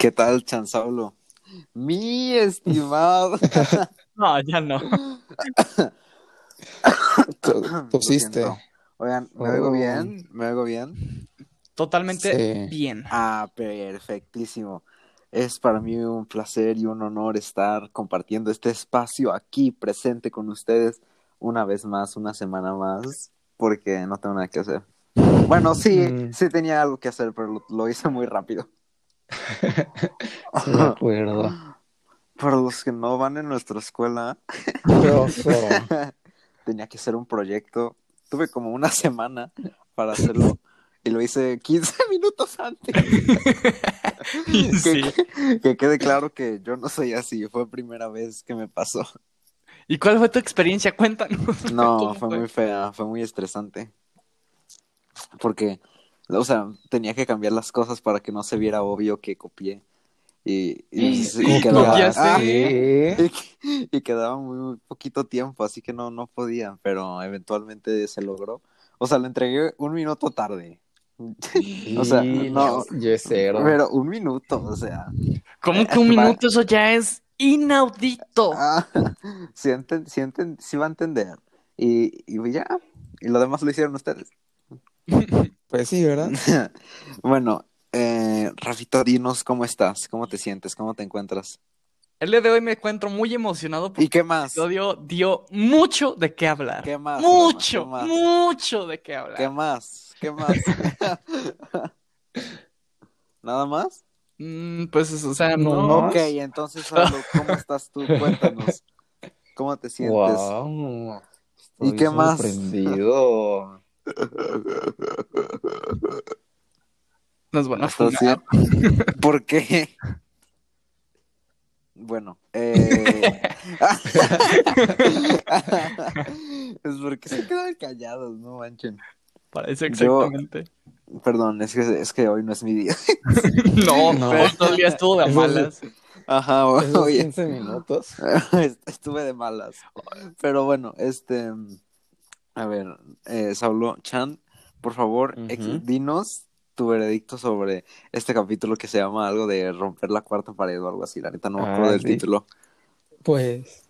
¿Qué tal, Chansaulo? Mi estimado. No, ya no. Tosiste. Oigan, ¿me oigo Oh. bien? ¿Me oigo bien? Totalmente Sí. bien. Ah, perfectísimo. Es para mí un placer y un honor estar compartiendo este espacio aquí presente con ustedes una vez más, una semana más, porque no tengo nada que hacer. Bueno, sí, Mm. sí tenía algo que hacer, pero lo, lo hice muy rápido. Me acuerdo. Para los que no van en nuestra escuela, tenía que hacer un proyecto. Tuve como una semana para hacerlo y lo hice 15 minutos antes. Sí. Que, que quede claro que yo no soy así, fue primera vez que me pasó. ¿Y cuál fue tu experiencia? Cuéntanos. No, ¿Cómo fue muy fea, fue muy estresante. Porque, o sea, tenía que cambiar las cosas para que no se viera obvio que copié. Y, y, y quedaba. Ah, y, y quedaba muy, muy poquito tiempo, así que no, no podía, pero eventualmente se logró. O sea, lo entregué un minuto tarde. O sea, no, Yo cero. pero un minuto, o sea. ¿Cómo que un minuto? Eso ya es inaudito. Ah, sí, enten- sí enten- sí va a entender. Y, y ya, y lo demás lo hicieron ustedes. Pues sí, ¿verdad? Bueno, eh, Rafito, dinos cómo estás, cómo te sientes, cómo te encuentras. El día de hoy me encuentro muy emocionado porque ¿Y qué el más? episodio dio mucho de qué hablar. ¿Qué más? Mucho, ¿Qué más? mucho de qué hablar. ¿Qué más? ¿Qué más? ¿Nada más? Mm, pues, o sea, No, no. Ok, entonces, Pablo, ¿cómo estás tú? Cuéntanos. ¿Cómo te sientes? Wow. ¿Y Estoy qué más? sorprendido. Nos van a ¿Estás funar. bien? ¿Por qué? Bueno, eh... es porque se quedan callados, no manchen. Parece Yo- exactamente. Perdón, es que, es que hoy no es mi día. No, No. pero todo el día estuvo de malas. Ajá, oye, 15 minutos. estuve de malas. Pero bueno, este, a ver, eh, Saulo Chan, por favor, dinos tu veredicto sobre este capítulo que se llama algo de romper la cuarta pared o algo así. La neta no me acuerdo Ah, del sí. título. Pues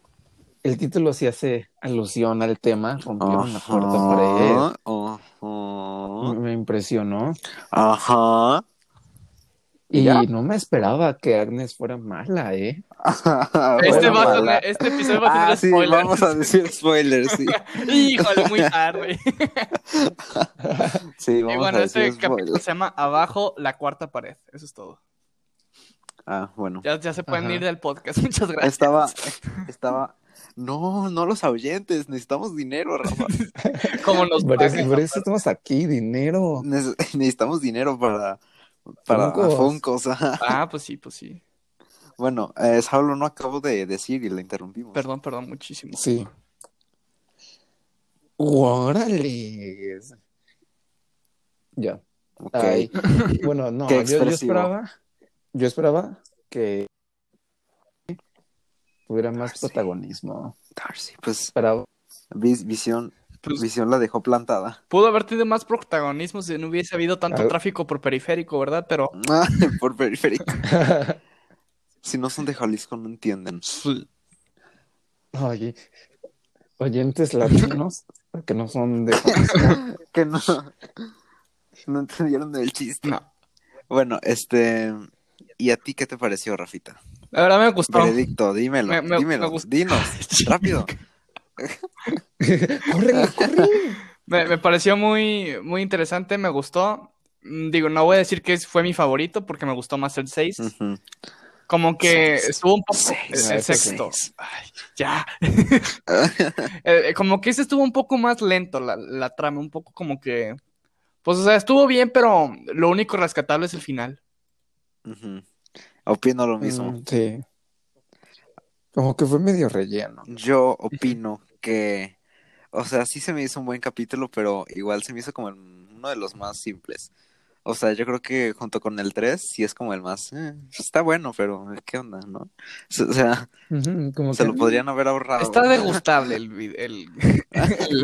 el título sí hace alusión al tema, rompieron la cuarta pared. ajá, Me impresionó. ajá. Y ¿Ya? no me esperaba que Agnes fuera mala, ¿eh? Este, Bueno, va a mala. tener- este episodio va a tener Ah, sí, spoilers. vamos a decir spoilers, sí. Híjole, muy tarde. Sí, Y vamos bueno, a este capítulo se llama Abajo la cuarta pared. Eso es todo. Ah, bueno. Ya, ya se pueden Ajá. ir del podcast. Muchas gracias. Estaba, estaba. No, no los ahuyentes, necesitamos dinero, Rafa. Como nos Por eso, por eso estamos aquí, dinero. Nece- necesitamos dinero para, para Funkos. Ah, pues sí, pues sí. Bueno, eh, Saulo no acabo de decir y le interrumpimos. Perdón, perdón, muchísimo. Sí. ¡Órale! Ya. Ok. Ay, bueno, no, Qué yo, yo esperaba, yo esperaba que tuviera más Sí. protagonismo. Darcy, pues Esperaba, Vis- Visión, Pues, Visión la dejó plantada. pudo haber tenido más protagonismo si no hubiese habido tanto Ah. tráfico por periférico, ¿verdad? Pero Por periférico. Si no son de Jalisco, no entienden. oye, oyentes latinos, que no son de Que no. No entendieron el chiste. no. Bueno, este. ¿Y a ti qué te pareció, Rafita? La verdad me gustó. Veredicto, dímelo, Me- me- dímelo, me gustó. dinos, rápido. ¡Córrele, córrele! Me, me pareció muy, muy interesante, me gustó. Mm, Digo, no voy a decir que fue mi favorito porque me gustó más el 6. Ujú. Como que Seis. estuvo un poco... Seis. el Ah, sexto. Ay, ya. Eh, como que ese estuvo un poco más lento, la, la trama, un poco como que... Pues, o sea, estuvo bien, pero lo único rescatable es el final. Opino lo mismo. Mm, Sí. Como que fue medio relleno. Yo opino que, o sea, sí se me hizo un buen capítulo, pero igual se me hizo como el- uno de los más simples. O sea, yo creo que junto con el 3 sí es como el más, eh, está bueno, pero ¿qué onda, no? O sea, Como se que lo podrían haber ahorrado. Está degustable el... vid- el...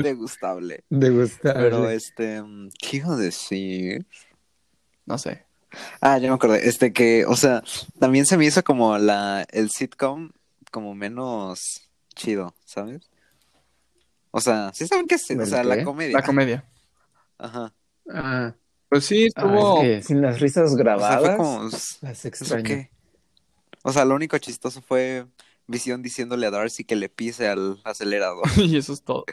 degustable. de gustar. Pero este, ¿qué iba a decir? No sé. Ah, ya me acordé. Este que, o sea, también se me hizo como la, el sitcom como menos chido, ¿sabes? O sea, ¿sí saben qué es? O ¿El sea, la comedia. La comedia. Ajá. Ah, Pues sí, ah, estuvo. es que sin las risas O sea, grabadas, fue como, las ¿eso extraño. qué? O sea, lo único chistoso fue Visión diciéndole a Darcy que le pise al acelerador. y eso es todo.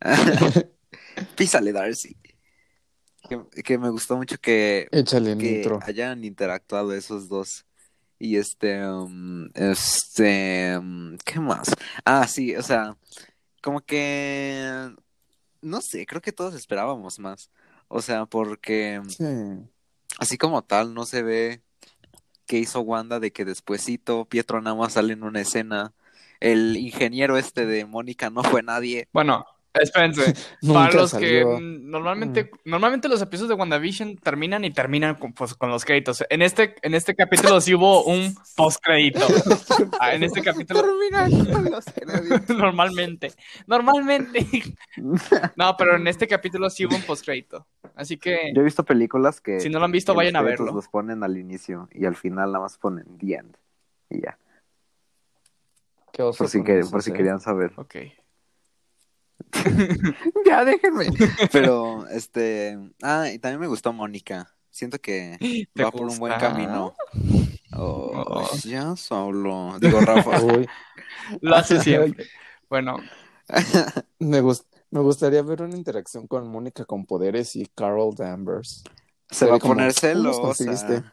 Písale, Darcy. Que, que me gustó mucho que, Échale que nitro. hayan interactuado esos dos. Y este, um, este, um, ¿qué más? Ah, sí, o sea, como que, no sé, creo que todos esperábamos más. O sea, porque Sí. así como tal no se ve qué hizo Wanda de que despuesito Pietro nada más sale en una escena. El ingeniero este de Mónica no fue nadie. Bueno, espérense. Nunca Para los salió. que mm, normalmente, normalmente los episodios de WandaVision terminan y terminan con, pues, con los créditos. En este, en este capítulo sí hubo un postcrédito. Ah, en este capítulo Termina con los créditos. normalmente. Normalmente. No, pero en este capítulo sí hubo un postcrédito. Así que Yo he visto películas que si no lo han visto, vayan los a verlo. Los ponen al inicio y al final nada más ponen the end. Y ya. Qué oso Por si, que, por si querían saber. Ok. ya, déjenme. Pero, este. Ah, y también me gustó Mónica. Siento que ¿Te va por un buen camino. Oh, Oh. Ya solo. Digo, Rafa. Uy, Lo hace siempre. Bueno, me, gus- me gustaría ver una interacción con Mónica con poderes y Carol Danvers. Se va a poner ¿cómo los celosa.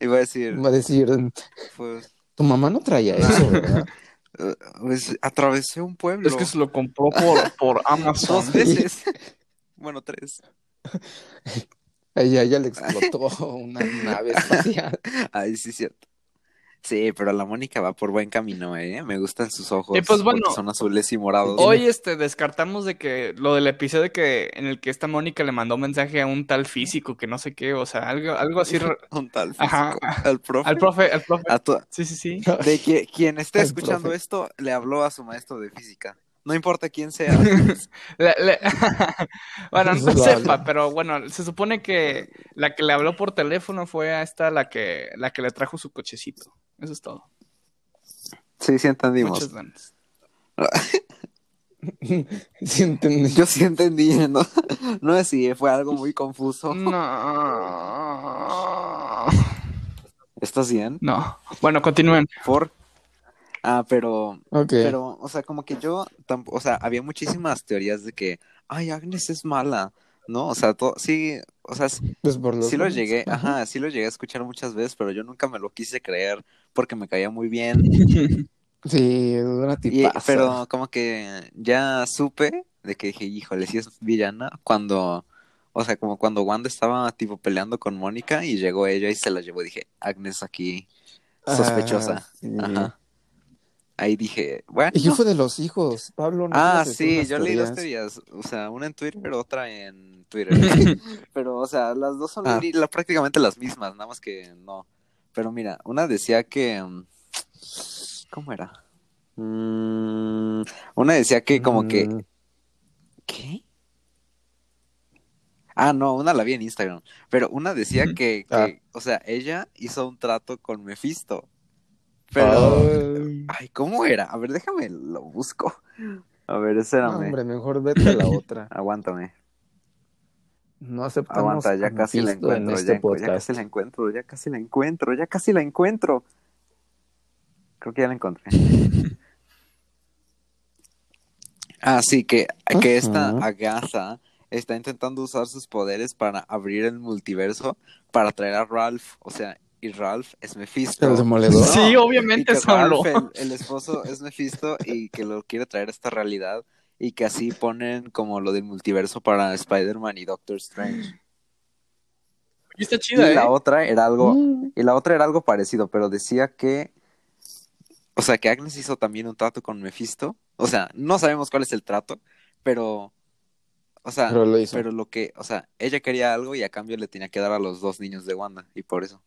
Iba a decir, Va a decir, pues, tu mamá no traía eso, ¿verdad? Pues atravesé un pueblo es que se lo compró por, por Amazon. dos veces. bueno, tres. A ella, ella le explotó una nave espacial. Ay, sí, cierto. Sí, pero la Mónica va por buen camino, ¿eh? Me gustan sus ojos. Y pues, bueno, son azules y morados. Hoy este descartamos de que lo del episodio que en el que esta Mónica le mandó un mensaje a un tal físico que no sé qué, o sea, algo, algo así Un tal Ajá. físico. Al profe. al profe, al profe. A tu- Sí, sí, sí. De que quien esté escuchando profe. esto le habló a su maestro de física. No importa quién sea. Le- le- bueno, no sepa, pero bueno, se supone que la que le habló por teléfono fue a esta la que la que le trajo su cochecito. Eso es todo. Sí, sí entendimos. Muchas gracias. Sí, entendí. Yo sí entendí, ¿no? No es si fue algo muy confuso. No. ¿Estás bien? No. Bueno, continúen. Por. Ah, pero. Ok. Pero, o sea, como que yo. tamp- O sea, había muchísimas teorías de que. Ay, Agnes es mala. ¿No? O sea, todo. Sí. O sea, sí Pues por sí lo llegué. Ajá, sí lo llegué a escuchar muchas veces, pero yo nunca me lo quise creer porque me caía muy bien. Sí, es una Y, pero como que ya supe de que dije, híjole, si es villana, cuando, o sea, como cuando Wanda estaba tipo peleando con Mónica y llegó ella y se la llevó, dije, Agnes aquí, sospechosa. Ah, sí. Ajá. Ahí dije, bueno. ¿Y qué fue de los hijos? Pablo, ¿no Ah, sí, yo leí dos teorías? o sea, una en Twitter, otra en Twitter. Pero, o sea, las dos son Ah. la- prácticamente las mismas, nada más que no. Pero mira, una decía que, mm, ¿cómo era? Mm, una decía que como que Mm, ¿Qué? Ah, no, una la vi en Instagram. Pero una decía Ujú. que, que, Ah. o sea, ella hizo un trato con Mephisto. Pero, ay, ay, ¿cómo era? A ver, déjame, lo busco. A ver, no, espérame. hombre, mejor vete a la otra. Aguántame. No aceptamos Aguanta, ya casi la en encuentro. este ya, podcast. casi la encuentro, ya casi la encuentro, ya casi la encuentro. Creo que ya la encontré. Ah, sí, que, que esta. Agatha está intentando usar sus poderes para abrir el multiverso para traer a Ralph. O sea, y Ralph es Mephisto. El demoledor. No, Sí, obviamente y que solo. Ralph, el, el esposo, es Mephisto y que lo quiere traer a esta realidad y que así ponen como lo del multiverso para Spider-Man y Doctor Strange. Y está chida, y ¿eh? la otra era algo, Mm, y la otra era algo parecido, pero decía que, o sea, que Agnes hizo también un trato con Mephisto. O sea, no sabemos cuál es el trato, pero, o sea, Pero lo hizo. pero lo que, o sea, ella quería algo y a cambio le tenía que dar a los dos niños de Wanda y por eso.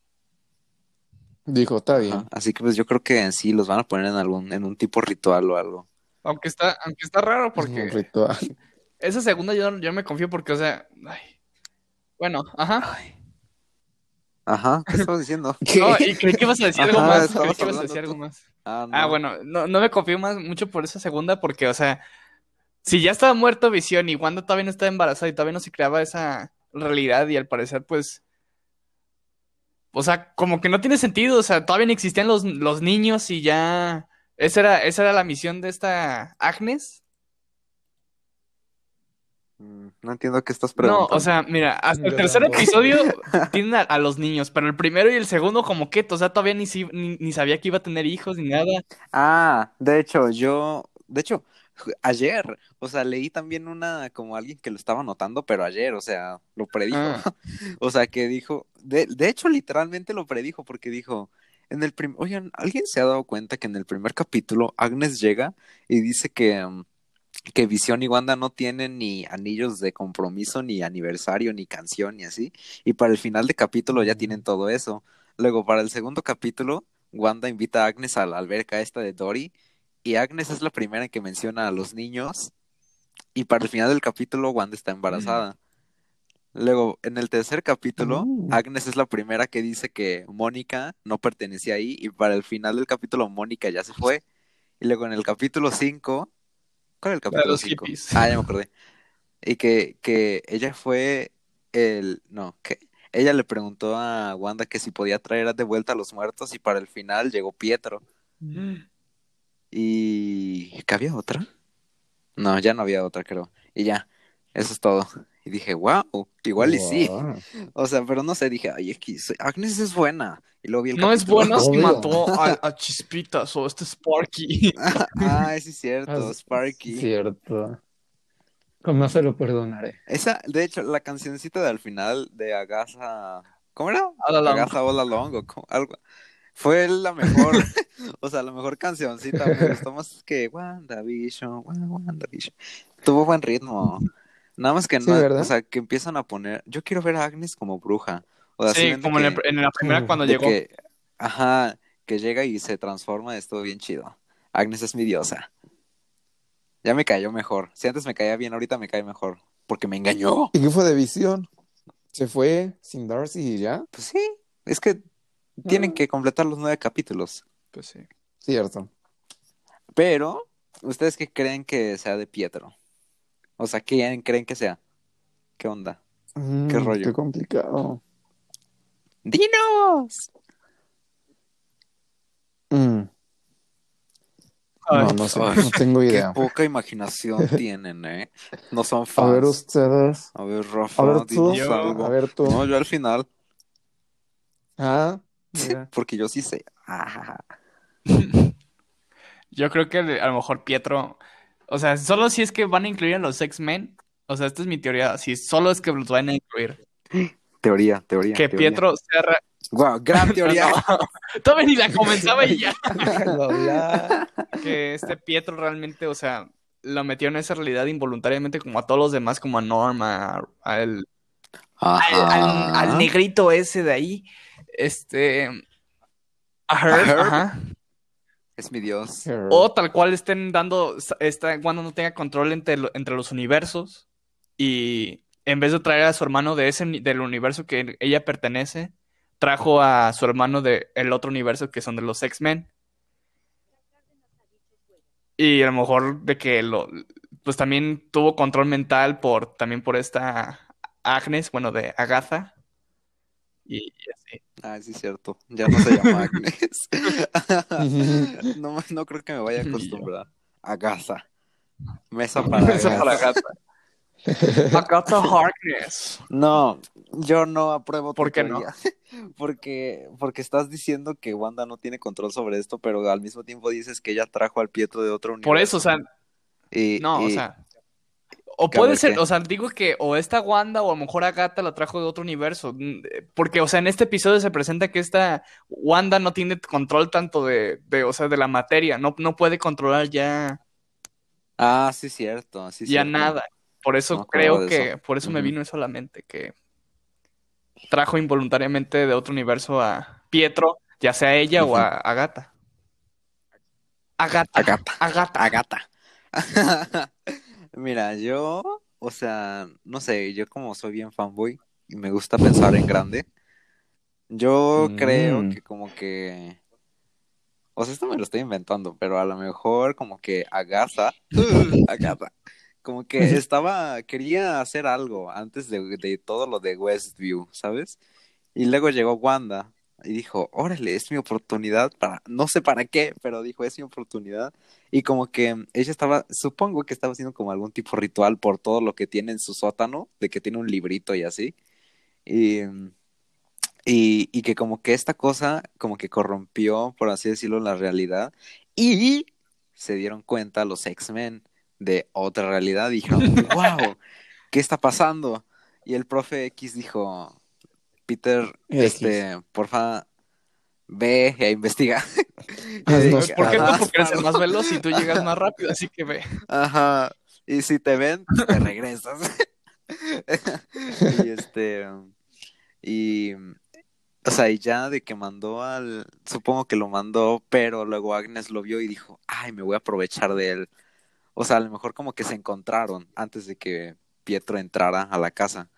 Dijo, está bien. Ajá. Así que pues yo creo que en sí los van a poner en algún, en un tipo ritual o algo. Aunque está, aunque está raro Es un porque ritual. esa segunda yo, yo me confío porque, o sea, ay. Bueno, ajá. Ajá, ¿qué estabas diciendo? No, y creí que ibas a decir algo Ajá, más. Creí que ibas a decir algo más. Ah, no. Ah, bueno, no, no me confío más mucho por esa segunda porque, o sea, si ya estaba muerto Visión y Wanda todavía no estaba embarazada y todavía no se creaba esa realidad y al parecer, pues, o sea, como que no tiene sentido, o sea, todavía no existían los, los niños y ya, esa era, esa era la misión de esta Agnes. Mm, No entiendo qué estás No, preguntando. o sea, mira, hasta el tercer episodio tienen a, a los niños, pero el primero y el segundo como que, o sea, todavía ni, si- ni, ni sabía que iba a tener hijos ni nada. Ah, de hecho, yo, de hecho, ayer, o sea, leí también una, como alguien que lo estaba notando, pero ayer, o sea, lo predijo. Ah. O sea, que dijo, de, de hecho, literalmente lo predijo, porque dijo, en el primer, oigan, ¿alguien se ha dado cuenta que en el primer capítulo Agnes llega y dice que, mm, que Visión y Wanda no tienen ni anillos de compromiso, ni aniversario, ni canción, ni así? Y para el final de capítulo ya tienen todo eso. Luego, para el segundo capítulo, Wanda invita a Agnes a la alberca esta de Dory, y Agnes es la primera que menciona a los niños, y para el final del capítulo, Wanda está embarazada. Luego, en el tercer capítulo, Mm. Agnes es la primera que dice que Mónica no pertenecía ahí, y para el final del capítulo, Mónica ya se fue. Y luego en el capítulo 5, ¿cuál es el capítulo los 5? hippies. Ah, ya me acordé. Y que, que ella fue el, no, que ella le preguntó a Wanda que si podía traer de vuelta a los muertos, y para el final llegó Pietro. ¿Y que había otra? No, ya no había otra, creo. Y ya, eso es todo. Y dije, wow, igual y sí. Wow. O sea, pero no sé, dije, ay, es Agnes es buena. Y luego vi el No es bueno si mató a, a Chispitas o este Sparky. ah, sí es cierto, Ah, Sparky. Cierto. ¿Cómo se lo perdonaré? Esa, de hecho, la cancioncita del final de Agatha, ¿cómo era? All Along. Agatha All Along o como- algo. Fue la mejor, o sea, la mejor cancioncita. Me gustó más que WandaVision, Wa- WandaVision. Tuvo buen ritmo. Nada más que Sí, no, ¿verdad? o sea, que empiezan a poner. Yo quiero ver a Agnes como bruja. O sea, Sí, como en, el- en la primera cuando llegó. que, ajá, que llega y se transforma, estuvo bien chido. Agnes es mi diosa. Ya me cayó mejor. Si antes me caía bien, ahorita me cae mejor. Porque me engañó. ¿Y qué fue de visión? Se fue sin Darcy y ya. Pues sí, es que tienen Ah. que completar los nueve capítulos. Pues sí. Cierto. Pero, ¿ustedes qué creen que sea de Pietro? O sea, ¿quién creen que sea? ¿Qué onda? Mm, ¿Qué rollo? Qué complicado. ¡Dinos! Mm, Ay, no, no sé, ay, no tengo Qué idea. poca imaginación tienen, ¿eh? No son A fans. ver ustedes. A ver, Rafa, A ver tú. algo. A ver tú. No, yo al final, Ah, mira. porque yo sí sé. Ah, Yo creo que a lo mejor Pietro, o sea, solo si es que van a incluir a los X-Men, o sea, esta es mi teoría, si solo es que los van a incluir, teoría, teoría. que teoría. Pietro sea... Guau, gran teoría. No, todavía ni la comenzaba y ya. Que este Pietro realmente, o sea, lo metió en esa realidad involuntariamente como a todos los demás, como a Norma, a, al, al- negrito ese de ahí, este... A Herb, Herb. ajá. Es mi dios. O tal cual estén dando, esta, Wanda no tenga control entre, entre los universos y en vez de traer a su hermano de ese, del universo que ella pertenece, trajo a su hermano del otro universo que son de los X-Men. Y a lo mejor de que lo, pues también tuvo control mental por, también por esta Agnes, bueno, de Agatha. Y, y así. Ah, sí, es cierto. Ya no se llama Agnes. no, no creo que me vaya a acostumbrar. Agatha. Mesa para Eso para Agatha. Agatha. Agatha Harkness. No, yo no apruebo tu ¿Por qué no? Porque, porque estás diciendo que Wanda no tiene control sobre esto, pero al mismo tiempo dices que ella trajo al Pietro de otro universo. Por eso, o sea, Y- No, o sea. O ¿Qué, a puede ser, qué? o sea, digo que o esta Wanda o a lo mejor Agatha la trajo de otro universo. Mm, Porque, o sea, en este episodio se presenta que esta Wanda no tiene control tanto de, de o sea, de la materia. No, no puede controlar ya, Ah, sí, cierto. Sí, ya cierto. nada. Por eso No creo que, eso. por eso me vino eso a la mente, que trajo involuntariamente de otro universo a Pietro, ya sea ella o a Agatha. Agatha. Agatha. Agatha. Agatha. Mira, yo, o sea, no sé, yo como soy bien fanboy y me gusta pensar en grande, Yo creo Mm. que como que... O sea, esto me lo estoy inventando, pero a lo mejor como que Agatha, Agatha, como que estaba, quería hacer algo antes de, de todo lo de Westview, ¿sabes? Y luego llegó Wanda y dijo, órale, es mi oportunidad para, no sé para qué, pero dijo, es mi oportunidad. Y como que ella estaba, supongo que estaba haciendo como algún tipo de ritual por todo lo que tiene en su sótano, de que tiene un librito y así. Y, y, y que como que esta cosa como que corrompió, por así decirlo, la realidad. Y se dieron cuenta los X-Men de otra realidad y dijeron, wow, ¿qué está pasando? Y el profe X dijo, Peter, X. este, porfa, ve e investiga. Dije, ¿Por qué tú? Porque eres el más veloz y tú llegas más rápido, así que ve. Ajá. Y si te ven, te regresas. y este. Y. O sea, y ya de que mandó al. Supongo que lo mandó, pero luego Agnes lo vio y dijo: Ay, me voy a aprovechar de él. O sea, a lo mejor como que se encontraron antes de que Pietro entrara a la casa.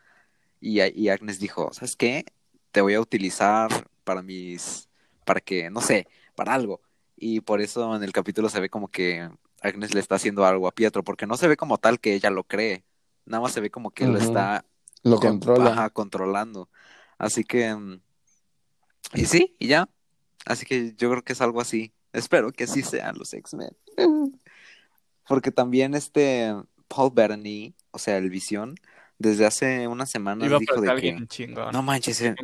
Y, y Agnes dijo: ¿Sabes qué? Te voy a utilizar para mis. Para que, no sé, para algo. Y por eso en el capítulo se ve como que Agnes le está haciendo algo a Pietro, porque no se ve como tal que ella lo cree, nada más se ve como que lo está Lo con- controla. ajá, controlando. Así que, mm, y sí, y ya. Así que yo creo que es algo así. Espero que así sean los X-Men. Porque también este Paul Bettany, o sea, el Visión, desde hace unas semanas Iba dijo de que, chingón. no manches, eh,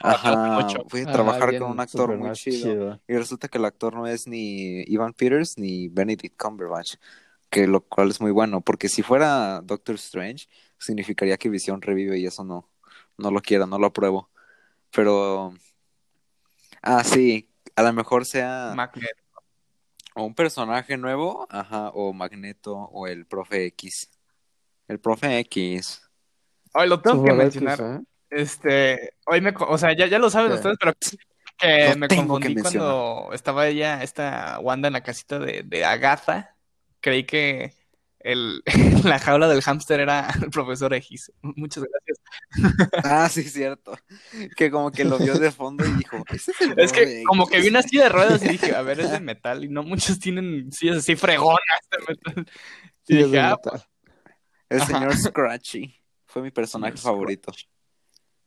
ajá, mucho. voy a Ah, trabajar con un actor muy chido. Y resulta que el actor no es ni Ivan Peters ni Benedict Cumberbatch, que lo cual es muy bueno, porque si fuera Doctor Strange, significaría que Visión revive y eso no, no lo quiero, no lo apruebo. Pero, ah, sí, a lo mejor sea Magnet. o un personaje nuevo, ajá, o Magneto o el Profe X. El Profe X. Hoy lo tengo que mencionar. ¿eh? Este, hoy me, o sea, ya, ya lo saben ustedes, pero que Lo me que confundí cuando estaba ella, esta Wanda en la casita de, de Agatha. Creí que el, la jaula del hámster era el profesor X. Muchas gracias. Ah, sí, cierto. Que como que lo vio de fondo y dijo, ese es el Es que como que X". vi una silla de ruedas y dije, a ver, es de metal y no muchos tienen sillas así fregonas de metal. Y Sí, es de ah, metal. El Ajá. señor Scratchy fue mi personaje favorito.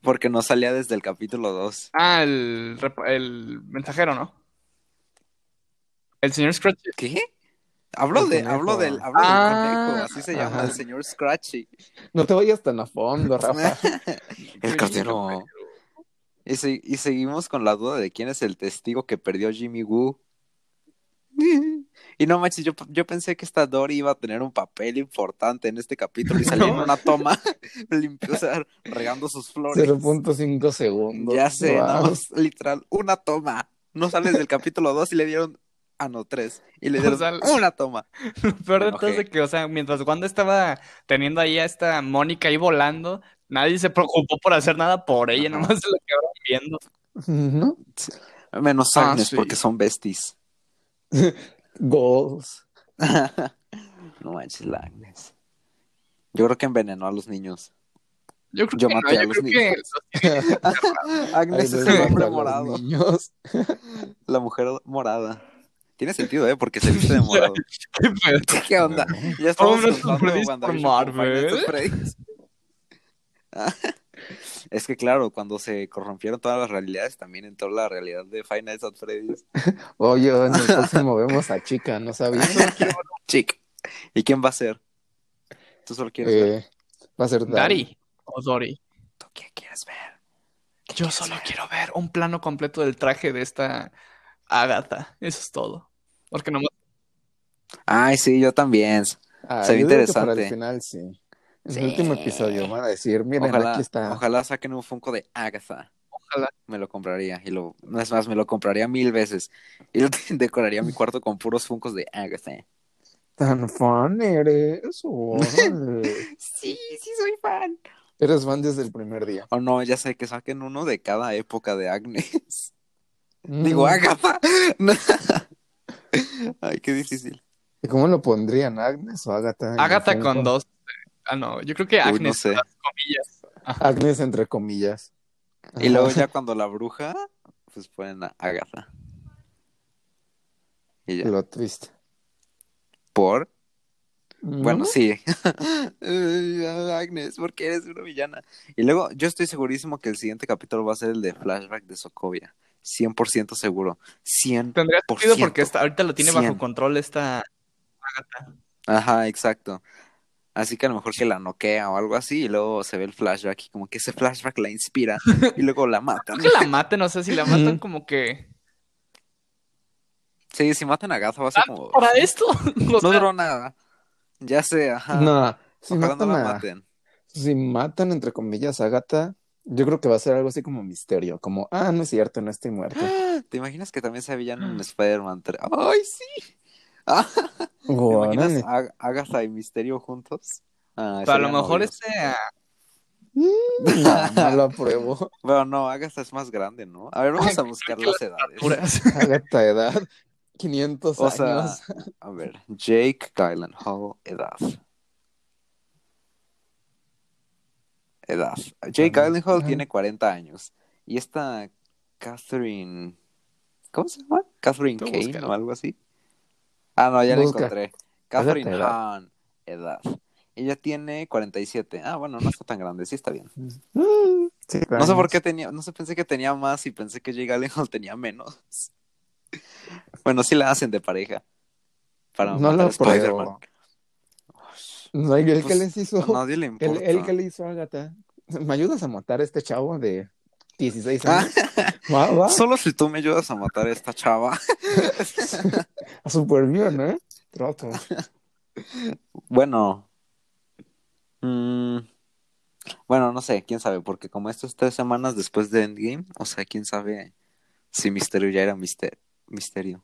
Porque no salía desde el capítulo 2. ah, el, el mensajero, ¿no? El señor Scratch. ¿Qué? Hablo de, conejo. hablo del, hablo Ah, del conejo, así se llama, ajá. el señor Scratchy. No te vayas tan a fondo, Rafa. el cartero. Y, se- y seguimos con la duda de quién es el testigo que perdió Jimmy Woo. Y no manches, yo, yo pensé que esta Dory iba a tener un papel importante en este capítulo y salía en una toma, limpió, o sea, regando sus flores. 0.5 segundos. Ya sé, Wow. nada más, literal, una toma. No sales del capítulo 2 y le dieron, ah, no, 3. Y le O dieron sea, una toma. Lo peor de Me todo es de enojé. que, o sea, mientras Wanda estaba teniendo ahí a esta Mónica ahí volando, nadie se preocupó por hacer nada por ella, nomás se la quedaron viendo. ¿No? Menos Ah, Agnes sí. porque son besties. Goals. no manches, la Agnes. Yo creo que envenenó a los niños. Yo creo Yo que no, maté a yo los creo que Agnes Ay, es no el hombre a los morado. niños. La mujer morada. Tiene sentido, ¿eh? Porque se viste de morado. qué. ¿Qué onda? Ya estamos Nights at Marvel. Es que claro, cuando se corrompieron todas las realidades, también entró la realidad de Five Nights at Freddy's. Oye, en el próximo vemos a Chica, ¿no sabías? Chic. ¿Y quién va a ser? Tú solo quieres ver. Eh, va a ser Dari. O Dori. ¿Tú qué quieres ver? ¿Qué Yo quieres solo ver? quiero ver un plano completo del traje de esta Agatha. Eso es todo. Porque no Ay, sí, yo también. Ah, Se ve para interesante. el final, sí. En Sí. el último episodio van a decir, miren, Ojalá, aquí está. ojalá saquen un Funko de Agatha. Ojalá. Me lo compraría. Y lo, no es más, me lo compraría mil veces. Y lo decoraría mi cuarto con puros Funkos de Agatha. Tan fan eres. Sí, sí soy fan. eres fan desde el primer día. O no, ya sé que saquen uno de cada época de Agnes. Digo, Mm. Agatha. Ay, qué difícil. ¿Y cómo lo pondrían? ¿Agnes o Agatha? Agatha con dos. Ah, no, yo creo que Uy, no Agnes, sé. las comillas. Agnes entre comillas. Y luego ya cuando la bruja, pues ponen a Agatha. Y ya. Plot twist. ¿Por? Bueno, ¿No? sí. Agnes, ¿por qué eres una villana? Y luego, yo estoy segurísimo que el siguiente capítulo va a ser el de flashback de Sokovia. 100% seguro. 100%. Tendría sentido porque está- ahorita lo tiene bajo control esta Agatha. Ajá, exacto. Así que a lo mejor que la noquea o algo así, y luego se ve el flashback y como que ese flashback la inspira y luego la matan. Creo que la maten, no sé si la matan como que. Sí, si matan a Agatha va a ser como... ¿Para esto? O No sea, duró nada. Ya sé, ajá. No, si Ojalá no matan, la a- maten. si matan, entre comillas, a Agatha, yo creo que va a ser algo así como misterio. Como, ah, no es cierto, no estoy muerta. ¿Te imaginas que también sea villano en Spider-Man 3? ¡Ay, sí! Ah, ¿Te imaginas a Agatha y Misterio juntos? Ah, pero a lo mejor novios. este. ah, No, no lo apruebo. Bueno, no, Agatha es más grande, ¿no? A ver, vamos a buscar las edades. Agatha, edad, 500 O sea, años. a ver, Jake Gyllenhaal, edad. Edad. Jake. Gyllenhaal Ajá. tiene 40 años. Y esta Catherine... ¿Cómo se llama? Catherine Kane o algo así. Ah, no, ya la Busca. encontré. Catherine. Hahn, edad. Ella tiene 47. Ah, bueno, no está tan grande, sí está bien. No sé por qué tenía, no sé, pensé que tenía más y pensé que Jake Gyllenhaal tenía menos. Bueno, sí la hacen de pareja. Para No lo Spider-Man. No, el Pues, que les hizo, nadie le el, importa. el que le hizo a Agatha. ¿Me ayudas a matar a este chavo de 16 Ah, años? Va, va. solo si tú me ayudas a matar a esta chava. Súper bien, ¿eh? Trato. Bueno. mm, bueno, no sé, quién sabe, porque como esto es tres semanas después de Endgame, o sea, quién sabe si Misterio ya era mister- Misterio.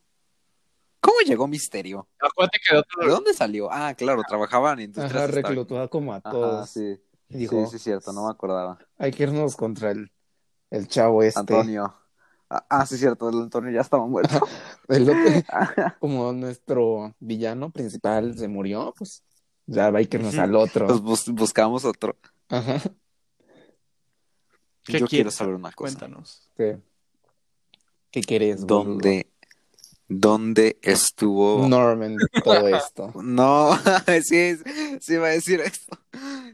¿Cómo llegó Misterio? Acuérdate que de otro- ¿De dónde salió? Ah, claro, trabajaba en Industrias Ajá, reclutó a como a Ajá, todos. sí. Y dijo, Sí, sí, cierto, no me acordaba. hay que irnos contra el, el chavo este. Antonio. Ah, ah, sí, cierto, el Antonio ya estaba muerto. El otro, como nuestro villano principal se murió, pues ya hay que irnos al otro. Pues bus- buscamos otro. Ajá. ¿Qué Yo quiero saber una cosa. Cuéntanos. ¿Qué, ¿Qué quieres? ¿Dónde, ¿Dónde estuvo? Norman, todo esto. No, sí, sí iba a decir esto.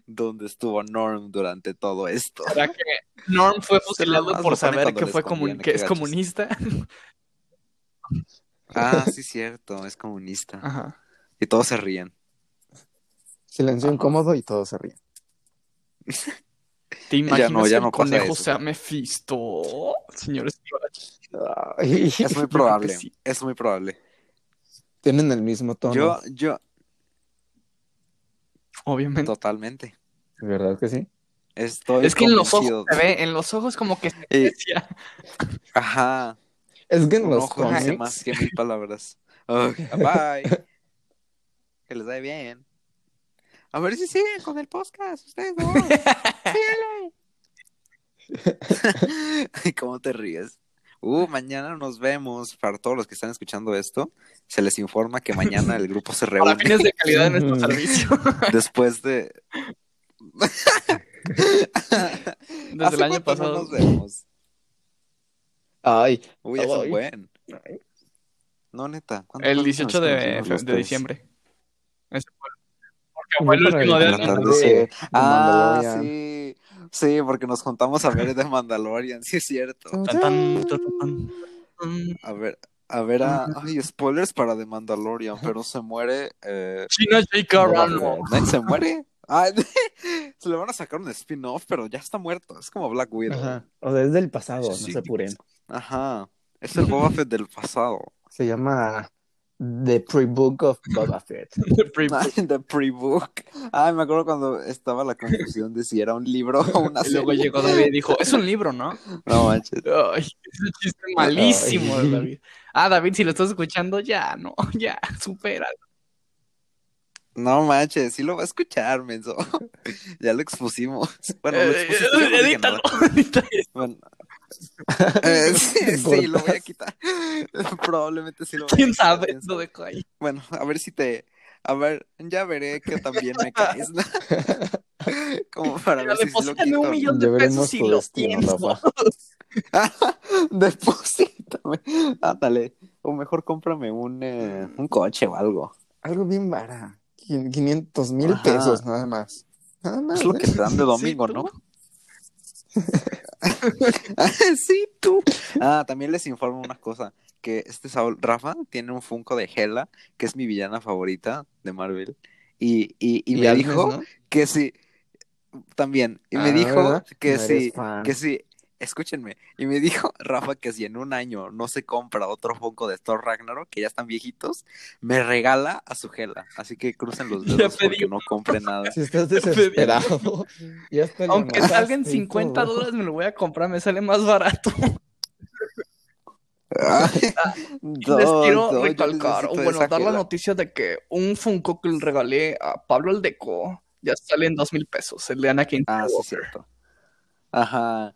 ¿Dónde estuvo Norm durante todo esto? ¿Será que Norm fue fusilado por saber que fue comun- que es gachos. comunista? Ah, sí, cierto, es comunista. Ajá. Y todos se ríen. Silencio Ajá. incómodo y todos se ríen. ¿Te imaginas no, ya que no el pasa conejo eso. sea Mephisto? Señores, Ay, Es muy probable, sí. es muy probable. Tienen el mismo tono. Yo, yo, obviamente. totalmente. ¿Verdad que sí? Estoy Es que en los ojos se ve, en los ojos como que se Eh. Ajá, Es que en un los ojo dice cómics, más que mil palabras. Ok, bye. Que les vaya bien. A ver si siguen con el podcast, ustedes no. Síguele. ¿Cómo te ríes? Uh, mañana nos vemos. Para todos los que están escuchando esto, se les informa que mañana el grupo se Para reúne fines de calidad de nuestro servicio. después de. Desde ¿Hace el año pasado. No nos vemos. Ay, Uy, es un Ay. buen. No, neta. ¿cuándo El fue la última 18 vez que de, de diciembre. Ese fue. Porque Fue el para último día la de tarde, de Ah, sí. Sí, porque nos juntamos a ver de Mandalorian, sí es cierto. Tan, tan, tan, tan, tan. A ver, a ver, a... ay, spoilers para The Mandalorian, pero se muere. Eh... China J.K. ¿no? ¿Se muere? Ah, se le van a sacar un spin-off, pero ya está muerto. Es como Black Widow. Ajá. O sea, es del pasado, Sí. no se apuren. Ajá. Es el Boba Fett del pasado. Se llama The Pre-Book of Boba Fett. Pre- The pre-book. Ay, me acuerdo cuando estaba la confusión de si era un libro o una Y luego serie. llegó David y dijo, es un libro, ¿no? No manches. Ay, ese chiste malísimo, Ay. David. Ah, David, si lo estás escuchando, ya, no, ya, supera. No manches, sí lo va a escuchar, menso. ya lo expusimos. Bueno, lo Eh, no dije edítalo. Bueno. Eh, sí, sí, lo voy a quitar. Probablemente sí lo voy a ¿Quién quitar, sabe? quién Lo sabe. dejo ahí. Bueno, a ver si te. A ver, ya veré que también me caes. ¿no? Como para Pero ver si lo un quito. millón de Ya veremos pesos y tu lo pienso. Rafa. Deposítame. Ándale. O mejor cómprame un, eh, un coche o algo. Algo bien vara. Quin- 500 mil pesos, nada más. Nada más. Es lo ¿eh? que te dan de domingo, Sí, ¿no? sí, tú. Ah, también les informo una cosa. Que este Saúl, Rafa, tiene un Funko de Hela, que es mi villana favorita de Marvel. Y, y, y, me Agnes, dijo ¿no? que sí. También. Y me Ah, dijo ¿verdad? que No fan. Que sí. Escúchenme. Y me dijo Rafa que si en un año no se compra otro Funko de Thor Ragnarok, que ya están viejitos, me regala a su Hela. Así que crucen los Ya dedos pedí porque no compre nada. Si estás desesperado, ya está Aunque llamaste salga en y 50 todo. dólares, me lo voy a comprar, me sale más barato. No, les quiero no, recalcar, o bueno, dar la noticia de que un Funko que le regalé a Pablo el Deco ya sale en dos mil pesos, el de Anakin. Ah, sí, cierto. Ajá.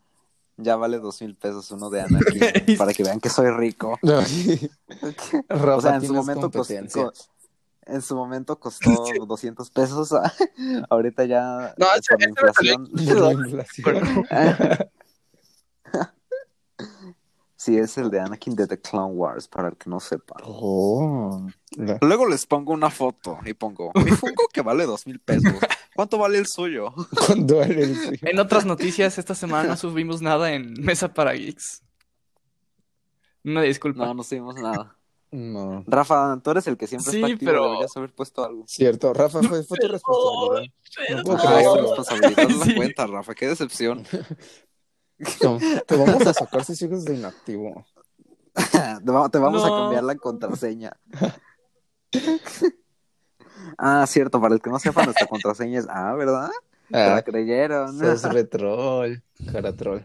Ya vale dos mil pesos uno de Anakin para que vean que soy rico. Rafa, O sea, en su momento costó, en su momento costó 200 pesos. Ahorita ya No, salió inflación. La inflación. Sí, es el de Anakin de The Clone Wars, para el que no sepa. Oh, Luego les pongo una foto y pongo mi Funko que vale dos mil pesos. ¿Cuánto vale el suyo? ¿Cuándo vale el suyo? En otras noticias, esta semana no subimos nada en Mesa para Geeks. Una disculpa. No, no subimos nada. No. Rafa, tú eres el que siempre Sí, está activo, pero- deberías haber puesto algo. Cierto, Rafa, fue, fue tu responsabilidad. No puedo Ah, responsabilidad la cuenta, Rafa, qué decepción. No, te vamos a sacar si sigues de inactivo. te va- te vamos a cambiar la contraseña. ah, cierto, para el que no sepa, nuestra contraseña es Ah, ¿verdad? Te la Ah, creyeron. sos retrol, cara troll.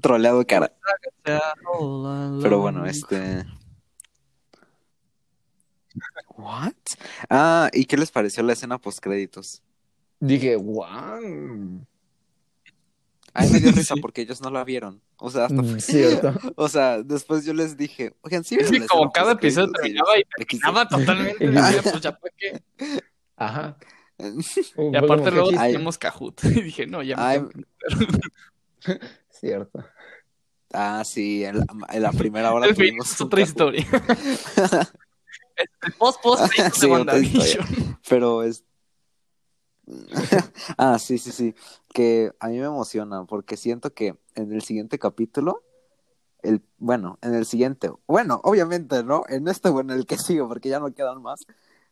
Troleado cara. Pero Pero bueno, este. ¿What? Ah, ¿y qué les pareció la escena post créditos? Dije, wow. A mí me dio risa Sí. porque ellos no la vieron. O sea, hasta Mm, Cierto. O sea, después yo les dije, oigan, sí, Es que como cada episodio postcréditos?" terminaba y terminaba totalmente. Y dije, pues ya. Ajá. Y aparte luego Ay. teníamos Kahoot. Y dije, no, ya me Ay. Cierto. Ah, sí, en la, en la primera hora En fin, es otra Kahoot. historia. El post post Sí, de otra WandaVision. Pero es. ah, sí, sí, sí. Que a mí me emociona porque siento que en el siguiente capítulo, el, bueno, en el siguiente, bueno, obviamente, ¿no? En este o en el que sigo, porque ya no quedan más.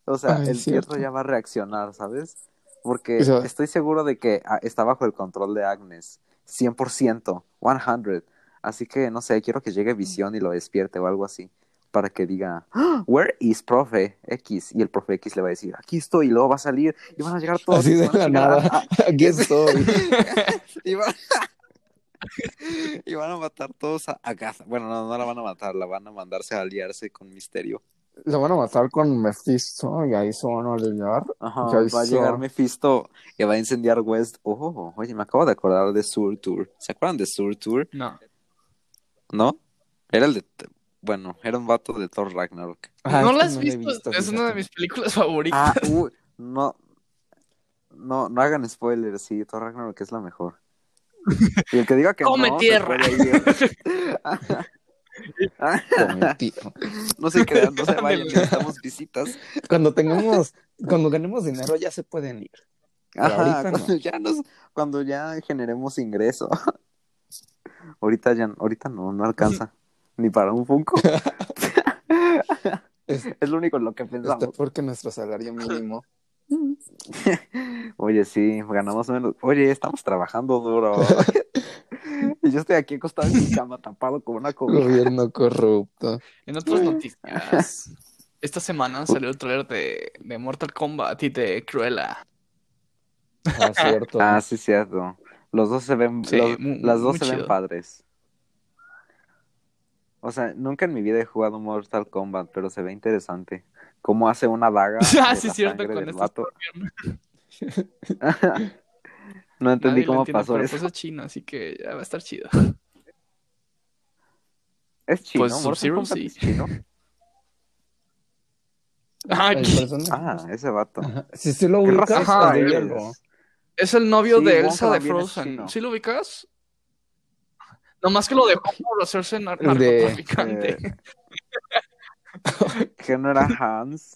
O sea, Ay, el cierto. Ya va a reaccionar, ¿sabes? Porque Eso- estoy seguro de que ah, está bajo el control de Agnes. 100%, 100. Así que, no sé, quiero que llegue Visión y lo despierte o algo así. Para que diga, "Ah, Where is Profe X? Y el Profe X le va a decir, aquí estoy, y luego va a salir, y van a llegar todos. Así de a la a- nada. Aquí estoy. y, van... y van a matar todos a, a Gaza. Bueno, no, no la van a matar, la van a mandarse a aliarse con Misterio. Lo van a matar con Mephisto y ahí se van a aliar. Ajá, va a llegar Mephisto y va a incendiar West. Oh, oye, me acabo de acordar de Sur Tour. ¿Se acuerdan de Sur Tour? No. ¿No? Era el de. Bueno, era un vato de Thor Ragnarok. Ah, no la has no visto. Es una de mis películas favoritas. Ah, no. No, no hagan spoilers, sí, Thor Ragnarok es la mejor. Y el que diga que Come no, se tierra. no se crean, no se vayan, necesitamos visitas. Cuando tengamos, cuando ganemos dinero ya se pueden ir. Ajá, no. cuando ya nos, cuando ya generemos ingreso. ahorita ya, ahorita no, no alcanza. Ni para un Funko. Es- Es lo único en lo que Está pensamos. porque nuestro salario mínimo. Oye, sí, ganamos menos. Oye, estamos trabajando duro. y yo estoy aquí acostado en mi cama, tapado con una cobija. Gobierno corrupto. En otras noticias, esta semana salió el trailer de, de Mortal Kombat y de Cruella. Ah, cierto. Ah, sí, cierto. Los dos se ven, Sí, los- muy- las dos se ven padres. O sea, nunca en mi vida he jugado Mortal Kombat, pero se ve interesante. Cómo hace una daga. Ah, sí, cierto, con vato. no entendí Nadie cómo entiende, pasó pero eso. pues es chino, así que ya va a estar chido. Es chino, Pues Mortal Sub-Zero, Kombat sí. es chino. Ah. Ah, ese vato. Si se lo ¿Qué ubicas, es el novio Sí, de Elsa de Frozen. ¿Sí lo ubicas? Nomás que lo dejó por hacerse nar- El de- narcotraficante. Eh, que no era Hans.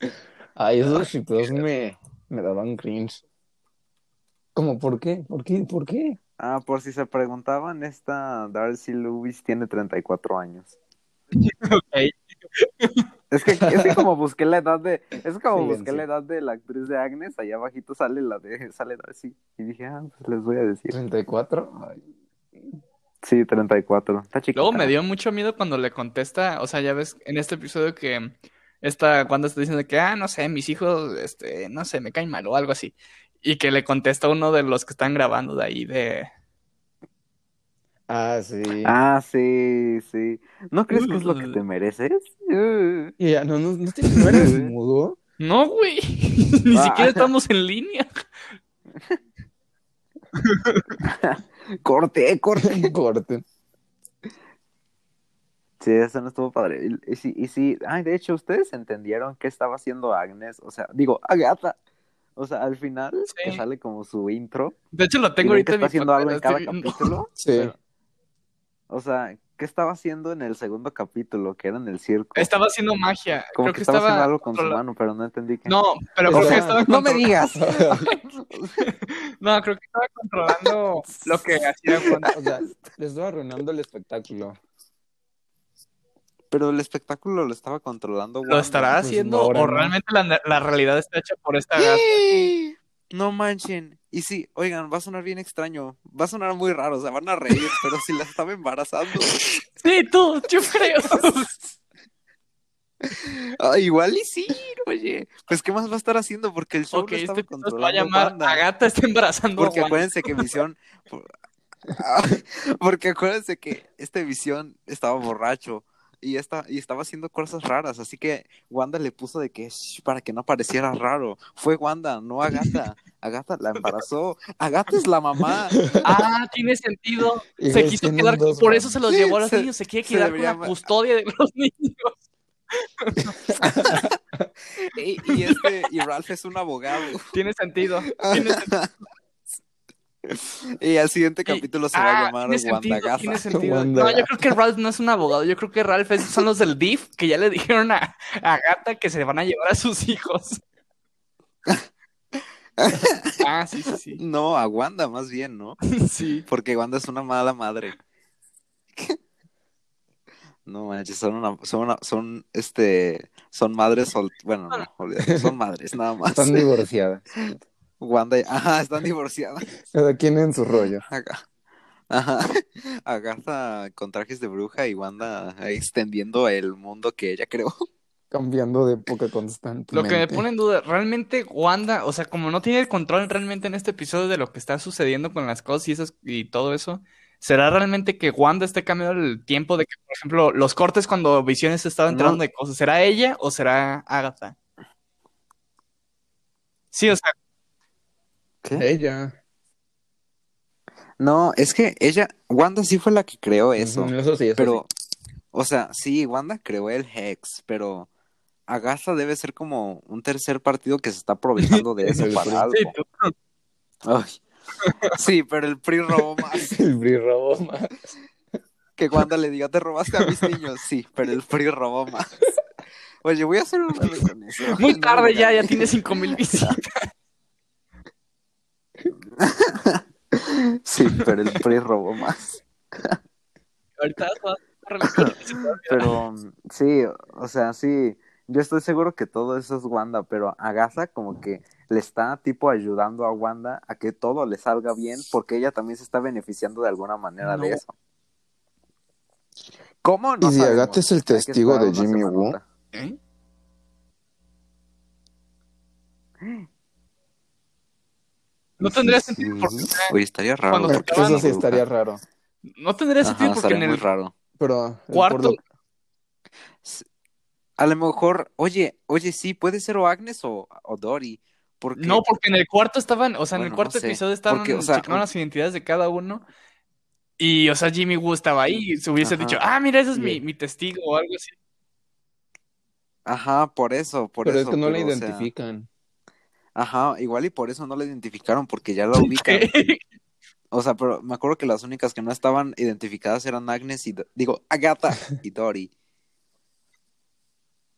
Ay, esos shipeos me, me daban cringe. ¿Cómo? ¿Por qué? ¿Por qué? ¿Por qué? Ah, por si se preguntaban, esta Darcy Lewis tiene 34 años. Ok. Es que, es que como busqué la edad de, es como busqué la edad de la actriz de Agnes, allá abajito sale la de, sale Darcy. Y dije, ah, pues les voy a decir. ¿34? Ay. Sí, 34. Está chiquita. Luego me dio mucho miedo cuando le contesta, o sea, ya ves en este episodio que esta cuando está diciendo que, ah, no sé, mis hijos, este, no sé, me caen mal o algo así. Y que le contesta uno de los que están grabando de ahí de... Ah, sí. Ah, sí, sí. ¿No crees que es lo que te mereces? Uh. Ya, no, no, no, te- ¿no eres mudo. No, güey, ni Ah. siquiera estamos en línea. Corte, corte. Corte. Sí, eso no estuvo padre. Y, y sí, y sí, ay, de hecho, ¿ustedes entendieron qué estaba haciendo Agnes? O sea, digo, Agatha. O sea, al final, Sí. que sale como su intro. De hecho, lo tengo que ahorita en está haciendo algo en cada capítulo. Sí. pero- o sea, ¿qué estaba haciendo en el segundo capítulo, que era en el circo? Estaba haciendo magia. como Creo que, que estaba, haciendo estaba algo con su mano, pero no entendí qué. No, pero creo que estaba no me digas. No, creo que estaba controlando lo que hacía Juan. o sea, les estoy arruinando el espectáculo. Pero el espectáculo lo estaba controlando. ¿Lo estará pues, haciendo no, o no. realmente la, la realidad está hecha por esta gata? No manchen. Y sí, oigan, va a sonar bien extraño. Va a sonar muy raro, o sea, van a reír, pero si la estaba embarazando. Sí, tú, yo creo. Ah, igual y sí, oye. Pues, ¿qué más va a estar haciendo? Porque el show ok, lo estaba este se va a controlando llamar. Agata está embarazando Porque acuérdense que Visión. Ah, Porque acuérdense que este Visión estaba borracho y, esta, y estaba haciendo cosas raras. Así que Wanda le puso de que "Shh", para que no pareciera raro. Fue Wanda, no Agatha. Agatha la embarazó. Agatha es la mamá. Ah, tiene sentido. Y Se quiso quedar, dos por eso se los llevó a los Se- niños, se quiere se quedar con la custodia de los niños. Y, y este, y Ralph es un abogado. Tiene sentido. Tiene sentido. Y al siguiente Y- capítulo se va a ah, llamar tiene sentido, Wanda tiene Gaza. sentido. Wanda. No, yo creo que Ralph no es un abogado, yo creo que Ralph es- son los del DIF que ya le dijeron a, a Gata que se van a llevar a sus hijos. Ah, sí, sí, sí. No, a Wanda más bien, ¿no? Sí. Porque Wanda es una mala madre. No manches, son una, son una, son este, son madres sol, bueno, no, son madres nada más. Están divorciadas. Wanda, y- ajá, están divorciadas. Cada quien en su rollo. Ajá. Ajá. Agatha con trajes de bruja y Wanda extendiendo el mundo que ella creó. Cambiando de época constantemente. Lo que me pone en duda, realmente Wanda, o sea, como no tiene el control realmente en este episodio de lo que está sucediendo con las cosas y, esas, y todo eso, ¿será realmente que Wanda esté cambiando el tiempo de que, por ejemplo, los cortes cuando Visiones estaba entrando No. de cosas, ¿será ella o será Agatha? Sí, o sea, Ella. No, es que ella, Wanda sí fue la que creó eso. Ujú, Eso sí, eso Pero, o sea, sí, Wanda creó el Hex, pero Agatha debe ser como un tercer partido que se está aprovechando de eso para PRI. algo. sí, tú- Ay. Sí, pero el PRI robó más. El Bri robó más. Que Wanda le diga, te robaste a mis niños. Sí, pero el PRI robó más. Oye, voy a hacer un meme con eso. muy tarde ya, ya tiene cinco mil visitas. Sí, pero el PRI robó más. Ahorita. Pero sí, o sea, sí, yo estoy seguro que todo eso es Wanda, pero Agatha como que le está tipo ayudando a Wanda a que todo le salga bien porque ella también se está beneficiando de alguna manera No. de eso. ¿Cómo? No ¿Y si. Agatha es el testigo de Jimmy semanota. ¿Eh? No tendría sentido porque, Sí. Oye, estaría raro. Cuando estaría raro. no tendría sentido porque en el raro. Pero eh, cuarto lo- A lo mejor, oye, oye, sí, puede ser o Agnes o, o Dory. Porque No, porque en el cuarto estaban, o sea, en el cuarto no sé, episodio estaban porque, o sea, checando un- las identidades de cada uno. Y, o sea, Jimmy Woo estaba ahí y se hubiese Ajá. dicho, ah, mira, ese es mi, mi testigo o algo así. Ajá, por eso, por Pero eso. es que no la pero, o sea, identifican. Ajá, igual y por eso no la identificaron, porque ya la ubican. O sea, pero me acuerdo que las únicas que no estaban identificadas eran Agnes y, digo, Agatha y Dory.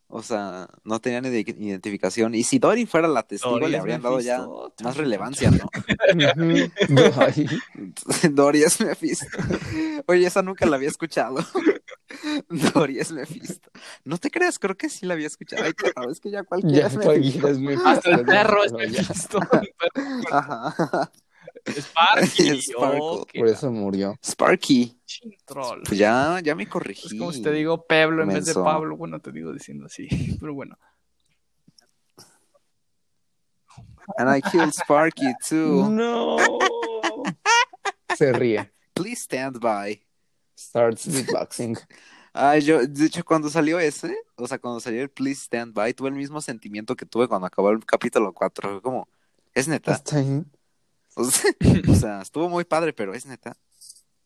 O sea, no tenían ide- identificación. Y si Dory fuera la testigo, Dory le habrían dado ya más relevancia, ¿no? Dory es Mephisto. Oye, esa nunca la había escuchado. Dory es Mephisto. No te creas, creo que sí la había escuchado. Ay, raro, es que ya cualquiera ya es Mephisto. cualquiera es Mephisto, Hasta el perro es. Mephisto. Ajá. Sparky. Sparkle. Oh, Por eso murió. Sparky. troll. Pues ya, ya me corregí. Es como si te digo Pablo en vez de. Pablo. Bueno, te digo diciendo así. Pero bueno. And I killed Sparky too. No. Se ríe. Please stand by. Starts beatboxing. Ay, yo, de hecho, cuando salió ese, o sea, cuando salió el Please Stand By, tuve el mismo sentimiento que tuve cuando acabó el capítulo 4. Fue como, es neta. O sea, o sea, estuvo muy padre, pero es neta.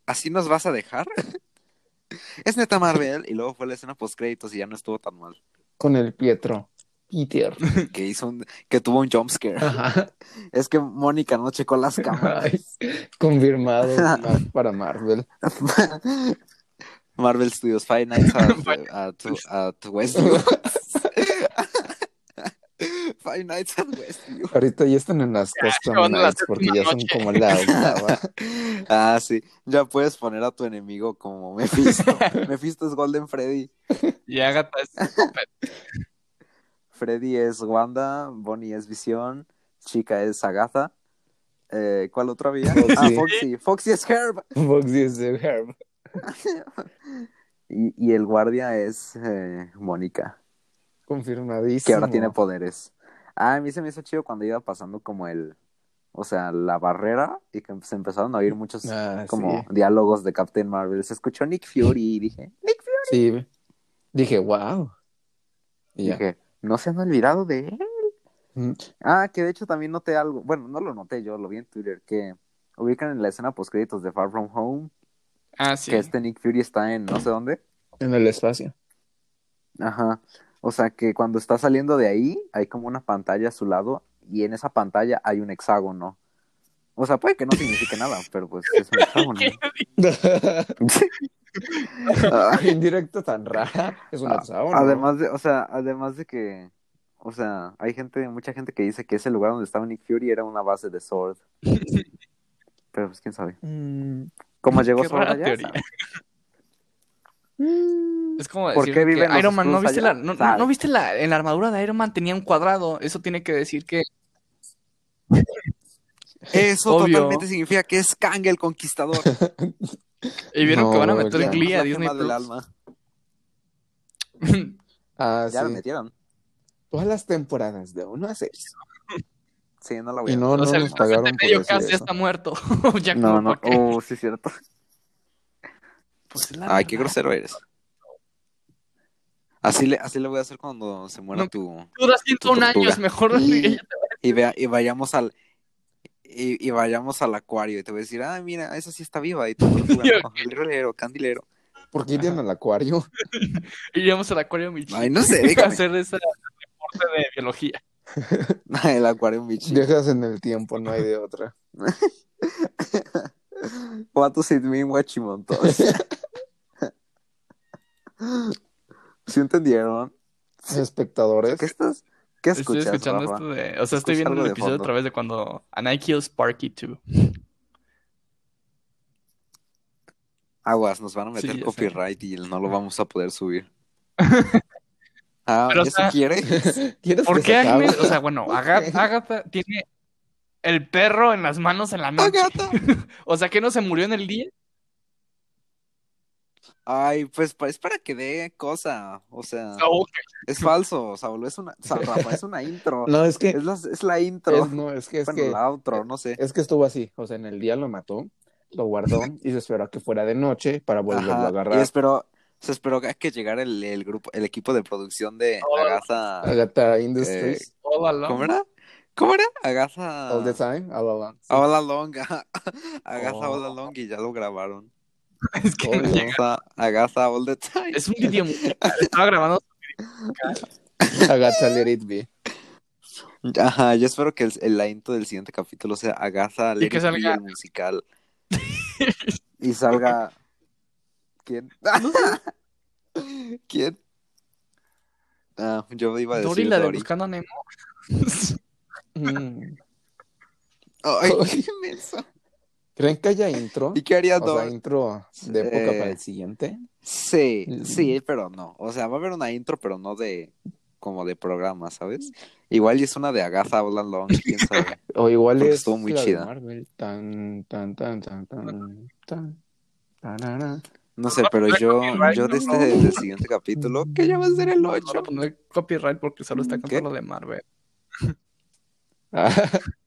¿Así nos vas a dejar? es neta, Marvel. Y luego fue la escena post créditos y ya no estuvo tan mal. Con el Pietro. Peter. Que hizo un, que tuvo un jump scare. Ajá. Es que Mónica no checó las cámaras. Ay, confirmado ma- para Marvel. Marvel Studios Five Nights at, at, at Westview. Five Nights at Westview. Ahorita ya están en las custom nights porque ya son como la octava. Ah, sí. Ya puedes poner a tu enemigo como Mephisto. Mephisto es Golden Freddy. Y Agatha es Freddy es Wanda. Bonnie es Visión. Chica es Agatha. Eh, ¿Cuál otra había? Foxy. Ah, Foxy. Foxy es Herb. Foxy es Herb. Y, y el guardia es eh, Mónica, Confirmadísimo. que ahora tiene poderes. Ah, a mí se me hizo chido cuando iba pasando como el. O sea, la barrera y que se empezaron a oír muchos Ah, como sí. diálogos de Captain Marvel. Se escuchó Nick Fury y dije, Nick Sí. Dije, wow. Y ya. No se han olvidado de él. Mm. Ah, que de hecho también noté algo. Bueno, no lo noté yo, lo vi en Twitter. Que ubican en la escena post créditos de Far From Home. Ah, sí. Que este Nick Fury está en no sé dónde. En el espacio. Ajá. O sea que cuando está saliendo de ahí, hay como una pantalla a su lado. Y en esa pantalla hay un hexágono. O sea, puede que no signifique nada, pero pues es un hexágono. Ah, Indirecto tan rara. Es un Ah, hexágono. Además de, o sea, además de que, o sea, hay gente, mucha gente que dice que ese lugar donde estaba Nick Fury era una base de Sword. Pero pues quién sabe. Mm, ¿Cómo llegó Sword allá? teoría. Es como ¿Por decir qué que Iron Man, ¿no viste, allá? la, no, no- ¿Sabe? no viste la, en la armadura de Iron Man tenía un cuadrado? Eso tiene que decir que Eso Obvio. totalmente significa que es Kang el Conquistador. Y vieron que van a No, meter ya. Glee a Disney gema del Plus. alma. Ah, Ya lo sí. metieron. Todas las temporadas de 1 a 6. Sí, no la voy Y a no, o no sea, nos pagaron de medio eso. está muerto. ya No, no. qué. Oh, sí, es cierto. Pues es la Ay, qué verdad. grosero eres. Así le, así le voy a hacer cuando se muera No. tu. Duras 101 tortuga. años, mejor te Y, vea, y vayamos al. Y, y vayamos al acuario y te voy a decir, ah, mira, esa sí está viva. Y tu tortuga, no, el rolero, candilero. ¿Por qué irían al acuario? iríamos al acuario Michi. Ay, no sé, a dígame. hacer ese reporte de biología. el acuario bichi. Viajas en el tiempo, no hay de otra. What does it mean, guachimontos? ¿Sí entendieron? Espectadores. ¿Qué estás? ¿Qué Estoy escuchas, escuchando Rafa? esto de. O sea, estoy viendo el episodio otra vez de cuando And I Kill Sparky 2. Aguas, nos van a meter Sí, ya sé. copyright y no lo vamos a poder subir. ah, Pero, o ¿eso sea, quiere? ¿Quieres ¿Por qué? Agnes? O sea, bueno, Aga- Agatha tiene el perro en las manos en la noche. Agatha. O sea, que no se murió en el día. Ay, pues es para que dé cosa. O sea, Oh, es falso, Saulo. Es una, Sa- Rafa, es una intro. No, es que. Es la, es la intro. es- no, es que es bueno, que. la outro, no sé. Es que estuvo así. O sea, en el día lo mató, lo guardó y se esperó a que fuera de noche para volverlo Ajá, a Y agarrar. esperó, se esperó a que llegara el, el grupo, el equipo de producción de Oh. Agatha. Agatha Industries. along. ¿Cómo era? ¿Cómo era? Agatha. All the time, all along. Sí. All Along. Agatha Oh. All Along y ya lo grabaron. Es que Oh. Agatha, Agatha All the Time. Es un video musical. Estaba grabando. Agatha Let It Be. Ajá, yo espero que el, el intro del siguiente capítulo sea Agatha Let que It Be, salga- el musical. y salga... ¿Quién? ¿Quién? Ah, yo iba a decir Dory, la de. Buscando a Nemo. Mm. Ay, qué menso. ¿Creen que haya intro? ¿Y qué haría O sea, intro de época Eh, para el siguiente. Sí, Mm. sí, pero no. O sea, va a haber una intro, pero no de como de programa, ¿sabes? Igual y es una de Agatha All Along, quién sabe. O igual porque es estuvo muy la de chida. Marvel. Tan, tan, tan, tan, tan, tan, tarara. No sé, pero yo, yo de este del siguiente capítulo, que ya va a ser el No 8. voy a poner copyright porque solo está ¿Qué? contando lo de Marvel.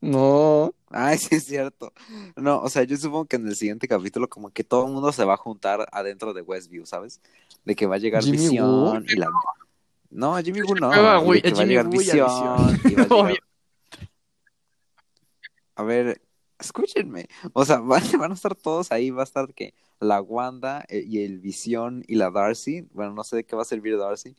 Ah, no. Ay, sí es cierto. No, o sea, yo supongo que en el siguiente capítulo como que todo el mundo se va a juntar adentro de Westview, ¿sabes? De que va a llegar Jimmy Visión y la... No, Jimmy Woo no. Güey, que va a llegar Woo a Visión a llegar-. A ver, escúchenme. O sea, van, van a estar todos ahí, va a estar que la Wanda eh, y el Visión y la Darcy, bueno, no sé de qué va a servir Darcy,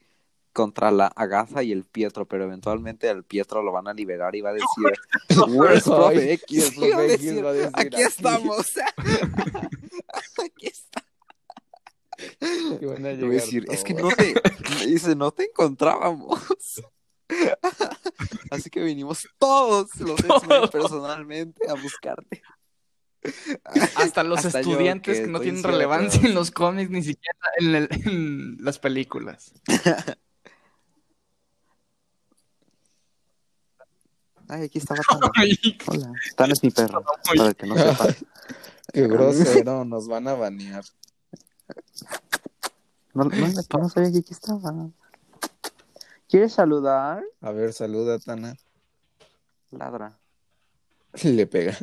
contra la Agatha y el Pietro, pero eventualmente al Pietro lo van a liberar y va a decir, Where's X? el Y va a Profe X decir, va a decir, aquí "Aquí". estamos. aquí está. Van a llegar decir, es que no te, dice, no te encontrábamos. Así que vinimos todos los Todos. personalmente a buscarte. Hasta los Hasta estudiantes que que, no tienen relevancia en los cómics ni siquiera en, el- en las películas. Ay, aquí estaba Tana. Hola. Tana es mi perro, para que no sepa. Qué grosero, nos van a banear. No, no, no sabía que aquí estaba. ¿Quieres saludar? A ver, saluda, Tana. Ladra. Le pega.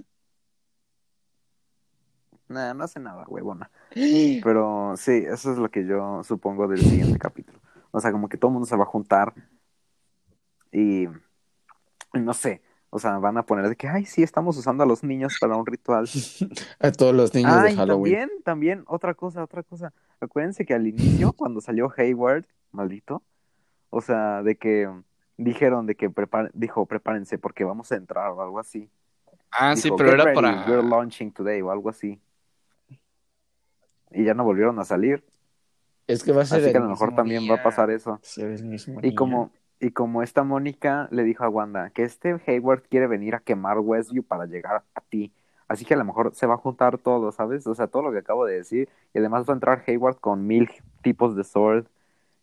Nah, no hace nada, huevona. Pero sí, eso es lo que yo supongo del siguiente capítulo. O sea, como que todo el mundo se va a juntar y no sé, o sea, van a poner de que, ay, sí, estamos usando a los niños para un ritual. A todos los niños Ah, de y Halloween. también, también, otra cosa, otra cosa. Acuérdense que al inicio, cuando salió Hayward, maldito, o sea, de que dijeron de que prepar dijo, prepárense porque vamos a entrar o algo así. Ah, sí, pero "Get era ready, para... We're launching today o algo así. Y ya no volvieron a salir. Es que va a ser Así el que a lo mejor también va a pasar eso. El mismo Y día. como, y como esta Mónica le dijo a Wanda que este Hayward quiere venir a quemar Westview para llegar a ti. Así que a lo mejor se va a juntar todo, ¿sabes? O sea, todo lo que acabo de decir. Y además va a entrar Hayward con mil tipos de sword.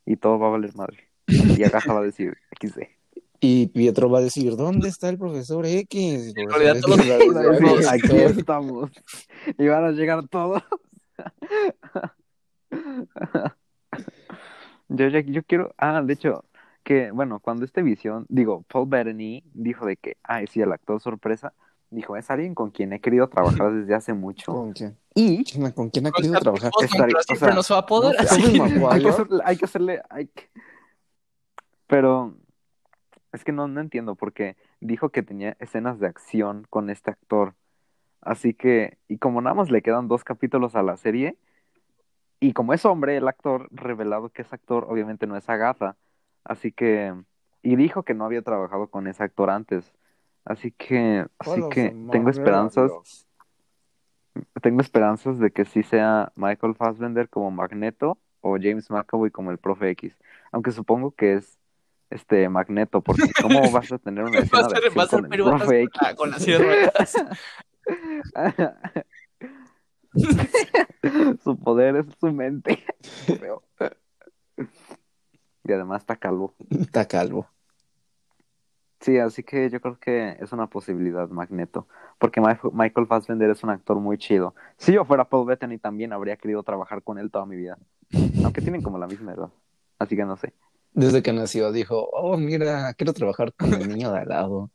Y todo va a valer madre. Y Agatha va a decir XD. Y Pietro va a decir, ¿dónde está el profesor X? El profesor todos- "Aquí Aquí estoy". estamos. Y van a llegar todos. Yo, ya- yo quiero. Ah, de hecho, que bueno, cuando este visión, digo, Paul Bettany dijo de que, ay, sí, el actor sorpresa, dijo, es alguien con quien he querido trabajar desde hace mucho. ¿Con quién? Y ¿Con quién ha querido trabajar? pero o sea, no se va a poder. no sé, así hay que hacerle, hay que hacerle, hay que- Pero es que no, no entiendo porque dijo que tenía escenas de acción con este actor. Así que, y como nada más le quedan dos capítulos a la serie, y como es hombre el actor, revelado que es actor, obviamente no es Agatha. Así que, y dijo que no había trabajado con ese actor antes. Así que, así que tengo esperanzas, tengo esperanzas de que sí sea Michael Fassbender como Magneto o James McAvoy como el Profe X. Aunque supongo que es este Magneto, porque ¿cómo vas a tener una escena de acción con el Profe X? con la silla de ruedas. su poder es su mente. Además está calvo. Está calvo. Sí, así que yo creo que es una posibilidad, Magneto. Porque Michael Fassbender es un actor muy chido. Si yo fuera Paul Bettany también habría querido trabajar con él toda mi vida. Aunque tienen como la misma edad. Así que no sé. Desde que nació dijo, oh, mira, quiero trabajar con el niño de al lado.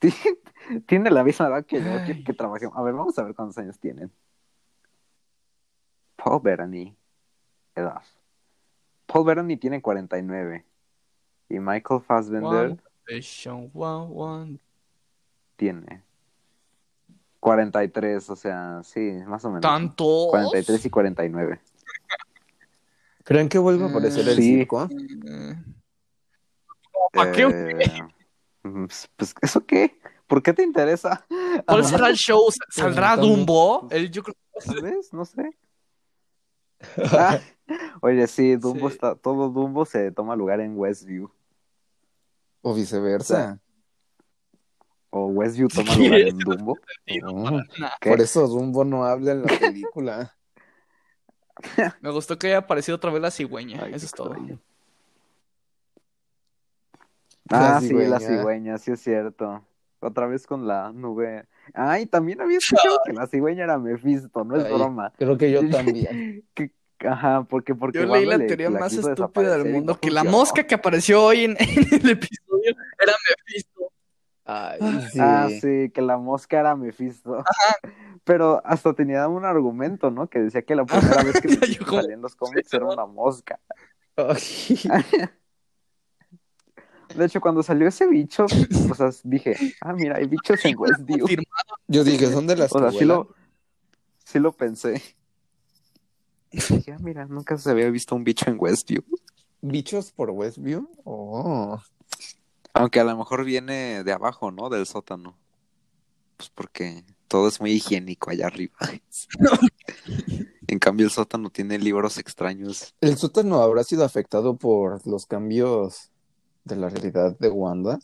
Tiene la misma edad que yo, quiero que trabajemos. A ver, vamos a ver cuántos años tienen. Paul Bettany, edad. Paul Bettany tiene 49. Y Michael Fassbender One, station, one, one. tiene 43, o sea, sí, más o menos. ¿Tantos? 43 y 49. ¿Creen que vuelva a aparecer el Sí. circo? ¿Para qué? Eh, pues, pues, ¿eso qué? ¿Por qué te interesa? ¿Cuál será el show? ¿Saldrá. Dumbo? El, yo creo Tal vez, no sé. Ah, oye, sí, Dumbo Sí. está, todo Dumbo se toma lugar en Westview. O viceversa. O Westview toma Sí, lugar en no Dumbo. Por eso Dumbo no habla en la película. Me gustó que haya aparecido otra vez la cigüeña. Ay, Eso es todo. extraño. La Ah, sí, la cigüeña. cigüeña, sí es cierto. Otra vez con la nube. Ay, también había escuchado que la cigüeña era Mephisto, no es Ay, broma. Creo que yo también. Que- Ajá, porque, porque Yo leí la teoría más estúpida del mundo, no que la mosca que apareció hoy en, en el episodio era Mephisto. Ay, sí. Ah, sí, que la mosca era Mephisto. Pero hasta tenía un argumento, ¿no? Que decía que la primera vez que salía en los cómics era una mosca. Ay. De hecho, cuando salió ese bicho, o sea, dije, ah, mira, hay bichos en Westview. Yo dije, son de las O sea, sí lo, sí lo pensé. Y dije, ah, mira, nunca se había visto un bicho en Westview. ¿Bichos por Westview? Oh. Aunque a lo mejor viene de abajo, ¿no? Del sótano. Pues porque todo es muy higiénico allá arriba. en cambio, el sótano tiene libros extraños. ¿El sótano habrá sido afectado por los cambios de la realidad de Wanda?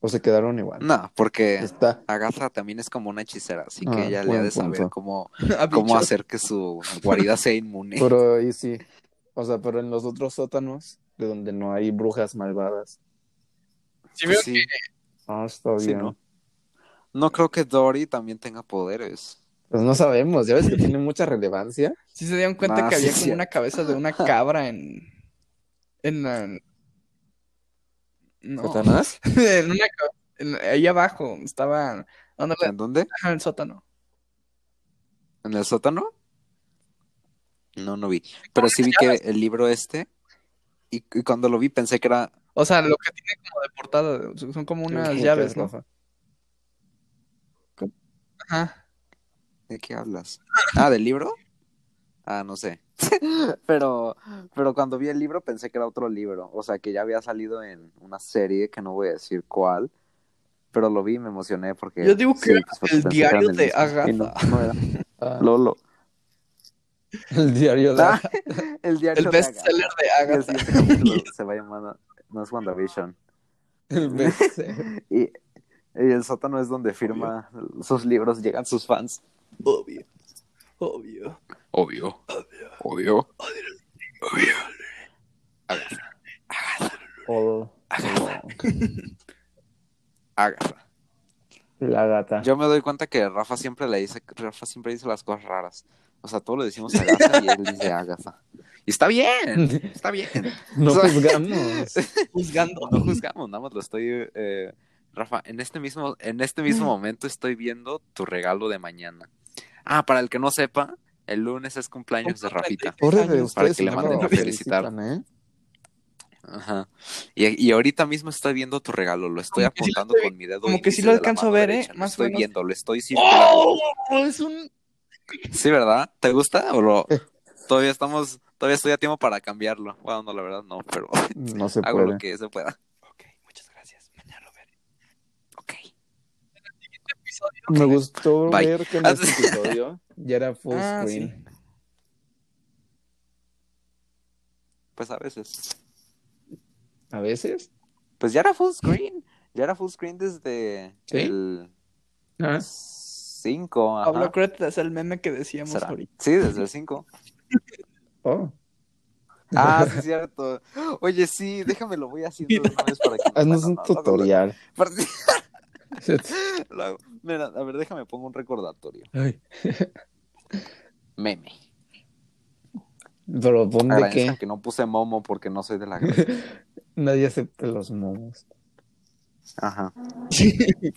¿O se quedaron igual? No, porque Está. Agatha también es como una hechicera, así Ah, que ella le ha de saber cómo, cómo hacer que su guarida sea inmune. Pero ahí sí. O sea, pero en los otros sótanos, de donde no hay brujas malvadas. Sí, veo Sí, Ah, está sí, bien. ¿no? No creo que Dory también tenga poderes. Pues no sabemos, ya ves que tiene muca relevancia. Sí se dieron cuenta Ah, que sí, había como una cabeza de una cabra en. En la. No. ¿Satanás? en una. en- ahí abajo. Estaba. ¿Dónde ¿En dónde? en el sótano. ¿En el sótano? No, no vi. Pero sí vi que el libro este, y, y cuando lo vi pensé que era... O sea, lo que tiene como de portada. Son como unas ¿Qué llaves, es, ¿no? Ajá. ¿De qué hablas? Ah, ¿del libro? Ah, no sé. pero, pero cuando vi el libro pensé que era otro libro. O sea, que ya había salido en una serie que no voy a decir cuál. Pero lo vi y me emocioné porque... Yo digo que era porque el que diario de no, Agatha. no era. Ah, Lolo. el diario de... Ah, el diario El de bestseller Agatha. de el Agatha. se va a llamar... No es WandaVision. El bestseller. Y, y el sótano es donde firma sus libros, llegan sus fans. Obvio. Obvio. Obvio. Obvio. Obvio. O- Agatha. La gata. Yo me doy cuenta que Rafa siempre le dice, Rafa siempre dice las cosas raras. O sea, todos le decimos Agatha y él dice Agatha. Y está bien, está bien. No O sea, juzgamos. Juzgando. No juzgamos, nada más lo estoy... eh, Rafa, en este, mismo, en este mismo momento estoy viendo tu regalo de mañana. Ah, para el que no sepa, el lunes es cumpleaños de Rafita. Pobre de años. Para que le manden lo a felicitar. ¿eh? Ajá. Y, y ahorita mismo estoy viendo tu regalo, lo estoy Como que sí lo apuntando con mi dedo. como que sí lo alcanzo a ver, ¿eh? derecha, Lo Más o estoy menos. viendo, lo estoy circulando. ¡Oh! Es un. Sí, ¿verdad? ¿Te gusta o lo... Todavía estamos, todavía estoy a tiempo para cambiarlo. Bueno, no, la verdad no, pero No se hago puede. lo que se pueda. Ok, muchas gracias. Mañana lo veré. Ok. Me gustó Bye. ver que en este episodio ya era full Ah, screen. sí. Pues a veces. A veces. Pues ya era full screen. Ya era full screen desde ¿Sí? el Ah, 5. Pablo Crete es el meme que decíamos ahorita. Sí, desde el 5. oh. Ah, sí, es cierto. Oye, sí, déjame lo voy haciendo de una vez para que. Haznos bueno, un tutorial. para- Mira, a ver, déjame pongo un recordatorio. Ay. Meme. Pero pon de Agradezcan qué. que no puse momo porque no soy de la. Nadie acepta los momos. Ajá.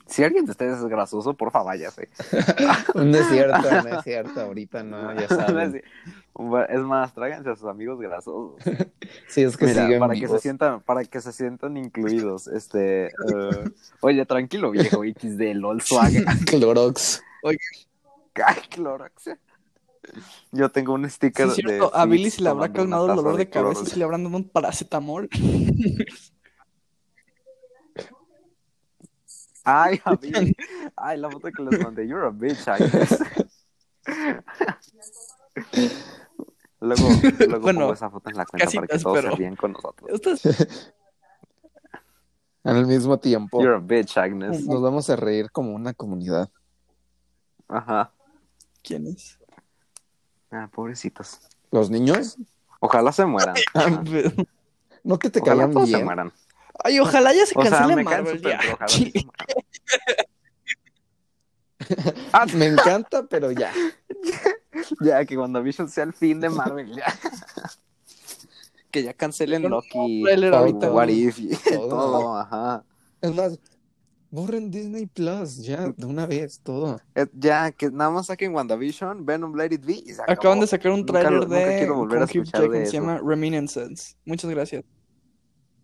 Si alguien de ustedes es grasoso, porfa, váyase. No es cierto, no es cierto. Ahorita no, ya saben. Es más, tráiganse a sus amigos grasosos. Sí, es que Mira, siguen para que se sientan, para que se sientan incluidos. Este, eh, oye, tranquilo, viejo XD, LOL swag. Clorox. Ay, Clorox. Yo tengo un sticker Sí, de. cierto. A Billy se le habrá calmado el dolor de cabeza y le habrán dado un paracetamol. Ay, a mí. Ay, la foto que les mandé. You're a bitch, Agnes. luego, luego Bueno, pongo esa foto en la cuenta para que todos pero- se ríen con nosotros. Estás- Al mismo tiempo, You're a bitch, Agnes. nos vamos a reír como una comunidad. Ajá. ¿Quién es? Ah, pobrecitos. ¿Los niños? Ojalá se mueran. Ajá. ¿No que te Ojalá todos se bien? mueran. Ay, ojalá ya se O sea, cancele Marvel. ya. Ah, Me encanta, pero ya. Ya, que WandaVision sea el fin de Marvel, ya. que ya cancelen Loki, ahorita, What. If, y Todo. todo, ajá. Es más, borren Disney Plus ya de una vez todo. Eh, Ya, que nada más saquen WandaVision, Venom, Let It Be y se. Acaban de sacar un Nunca tráiler lo- nunca de quiero volver a escuchar de se llama Reminiscence. Muchas gracias.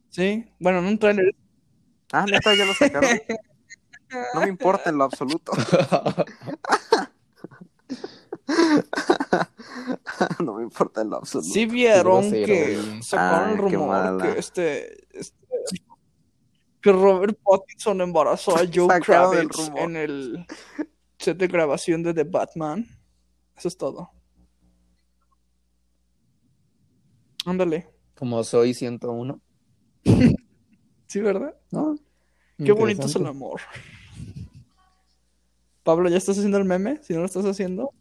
Sí, bueno, no un tráiler. Ah, neta, ya lo sacaron. No me importa en lo absoluto. no me importa en lo absoluto. Sí vieron que sacaron el rumor mala. que este, este- que Robert Pattinson embarazó a Joe Sacaron Kravitz en el set de grabación de The Batman. Eso es todo. Ándale. Como soy 101. Sí, ¿verdad? ¿No? Qué bonito es el amor. Pablo, ¿ya estás haciendo el meme? Si no lo estás haciendo.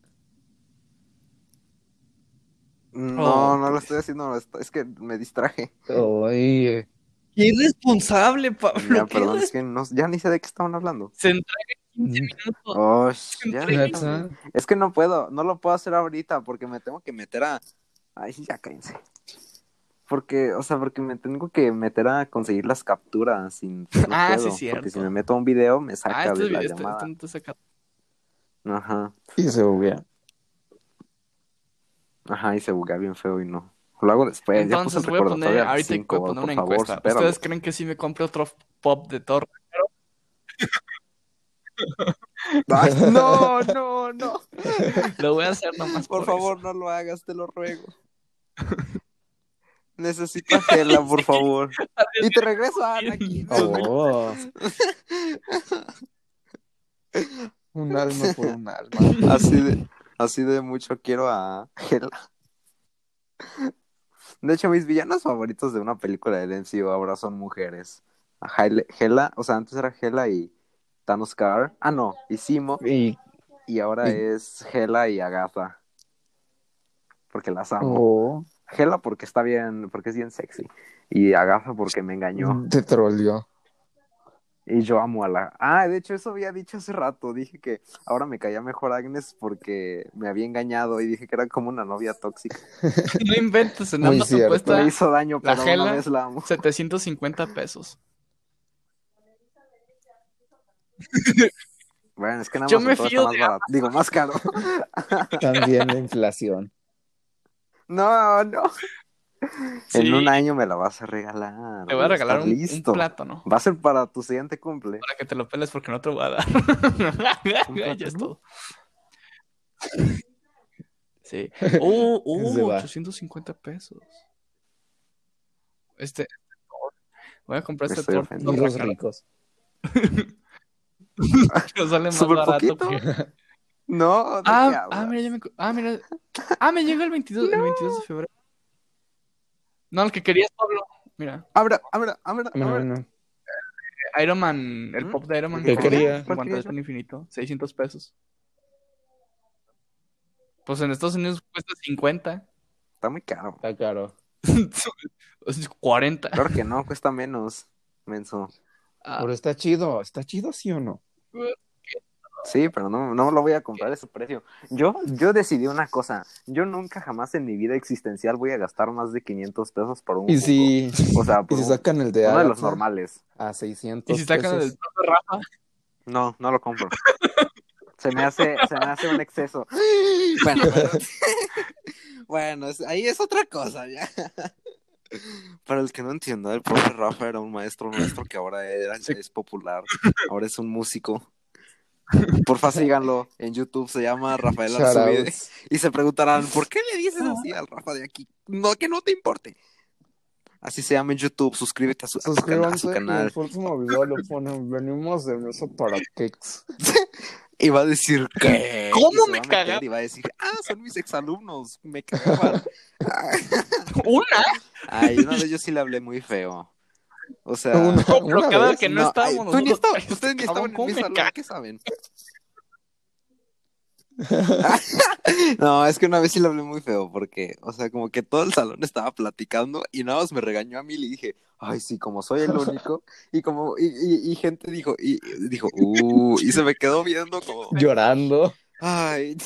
No, Oh, no lo estoy haciendo, es que me distraje. Oye, ¡Qué irresponsable, Pablo! Ya, perdón, es que no, ya ni sé de qué estaban hablando. Se entrega en 15 Mm. minutos. Oh, ya. Es que no puedo, no lo puedo hacer ahorita porque me tengo que meter a. Ay, sí, ya cállense. Porque, o sea, porque me tengo que meter a conseguir las capturas sin. No Ah, sí, puedo, cierto. Porque si me meto a un video me saca Ah, este, de la este- llamada. este saca. Ajá. y se buguea. Ajá, y se buguea bien feo y no. Lo hago después. ya puse Entonces el voy a poner, ahorita cinco, voy a poner una favor, encuesta. espéralo. ¿Ustedes creen que si me compre otro pop de Thor? No, no, no. Lo voy a hacer nomás Por por, favor, no lo hagas, te lo ruego. Necesito a Gela, por favor. Y te regreso a Anakin. Oh. un alma por un alma. Así de, así de mucho quiero a Gela. De hecho, mis villanos favoritos de una película del MCU ahora son mujeres. A Hela, o sea, antes era Hela y Thanos Carr. Ah, no, y Simo. Y, Y ahora Y- es Hela y Agatha. Porque las amo. oh, Hela porque está bien, porque es bien sexy. Y Agatha porque me engañó. te troleó. Y yo amo a la... Ah, de hecho eso había dicho hace rato. Dije que ahora me caía mejor Agnes porque me había engañado y dije que era como una novia tóxica. No inventes, en Muy cuesta Me hizo daño, la pero Hela- una vez la amo. 750 pesos. Bueno, es que nada Yo más me todo fío más barato. Digo, más caro. También la inflación. No, no. Sí. En un año me la vas a regalar. Te voy a regalar ¿Estás un, un listo? plátano Va a ser para tu siguiente cumple. para que te lo peles porque no te voy a dar. ya es todo. Sí. Oh, oh, va. 850 pesos. Este. Voy a comprar este. Y los ricos. Nos sale más barato. poquito. No, ¿de qué Ah, ah, mira, ya me. Ah, mira. Ah, me llega el 22, el 22 de febrero. No, el que querías, Pablo. Mira, Abra, abra, abra, No, abra. no. Iron Man, el ¿Mm? pop de Iron Man. ¿Qué que quería? En ¿Cuál cuanto querías? es el infinito, 600 pesos. Pues en Estados Unidos cuesta 50. Está muy caro. Está caro. Es 40. Claro que no, cuesta menos, menso. Ah, Pero está chido. ¿Está chido, sí o no? Sí, pero no, no lo voy a comprar a ese precio. Yo, yo decidí una cosa. Yo nunca jamás en mi vida existencial voy a gastar más de 500 pesos por un Y si, O sea, y por si un- sacan el de uno de los normales. a 600 y si sacan el pesos. profe Rafa, No, no lo compro. Se me hace, se me hace un exceso. Bueno, pero- bueno, ahí es otra cosa ya. Para el que no entienda, el profe Rafa era un maestro nuestro que ahora era- es popular. Ahora es un músico. Porfa, síganlo. En YouTube se llama Rafael Arzubide. Y se preguntarán, ¿por qué le dices así al Rafa de aquí? No, que no te importe. Así se llama en YouTube. Suscríbete a su, a su cana- a su Suscríbanse y canal. el próximo video lo ponen. Venimos de mesa para cakes. Y va a decir que. ¿Cómo me caga? Y va a decir, ah, son mis exalumnos. Me cagaban. ¿Una? Ay, una vez yo sí le hablé muy feo. O sea. Una- No, pero una cada vez, que no, estábamos. tú ni nosotros- estabas- ustedes ni estaban en ¿cómo mi salón? ¿qué saben? No, es que una vez sí le hablé muy feo porque, o sea, como que todo el salón estaba platicando y nada más me regañó a mí y le dije, ay, sí, como soy el único, y como, y, y- y gente dijo, y dijo, uh, y se me quedó viendo como, Llorando. ay,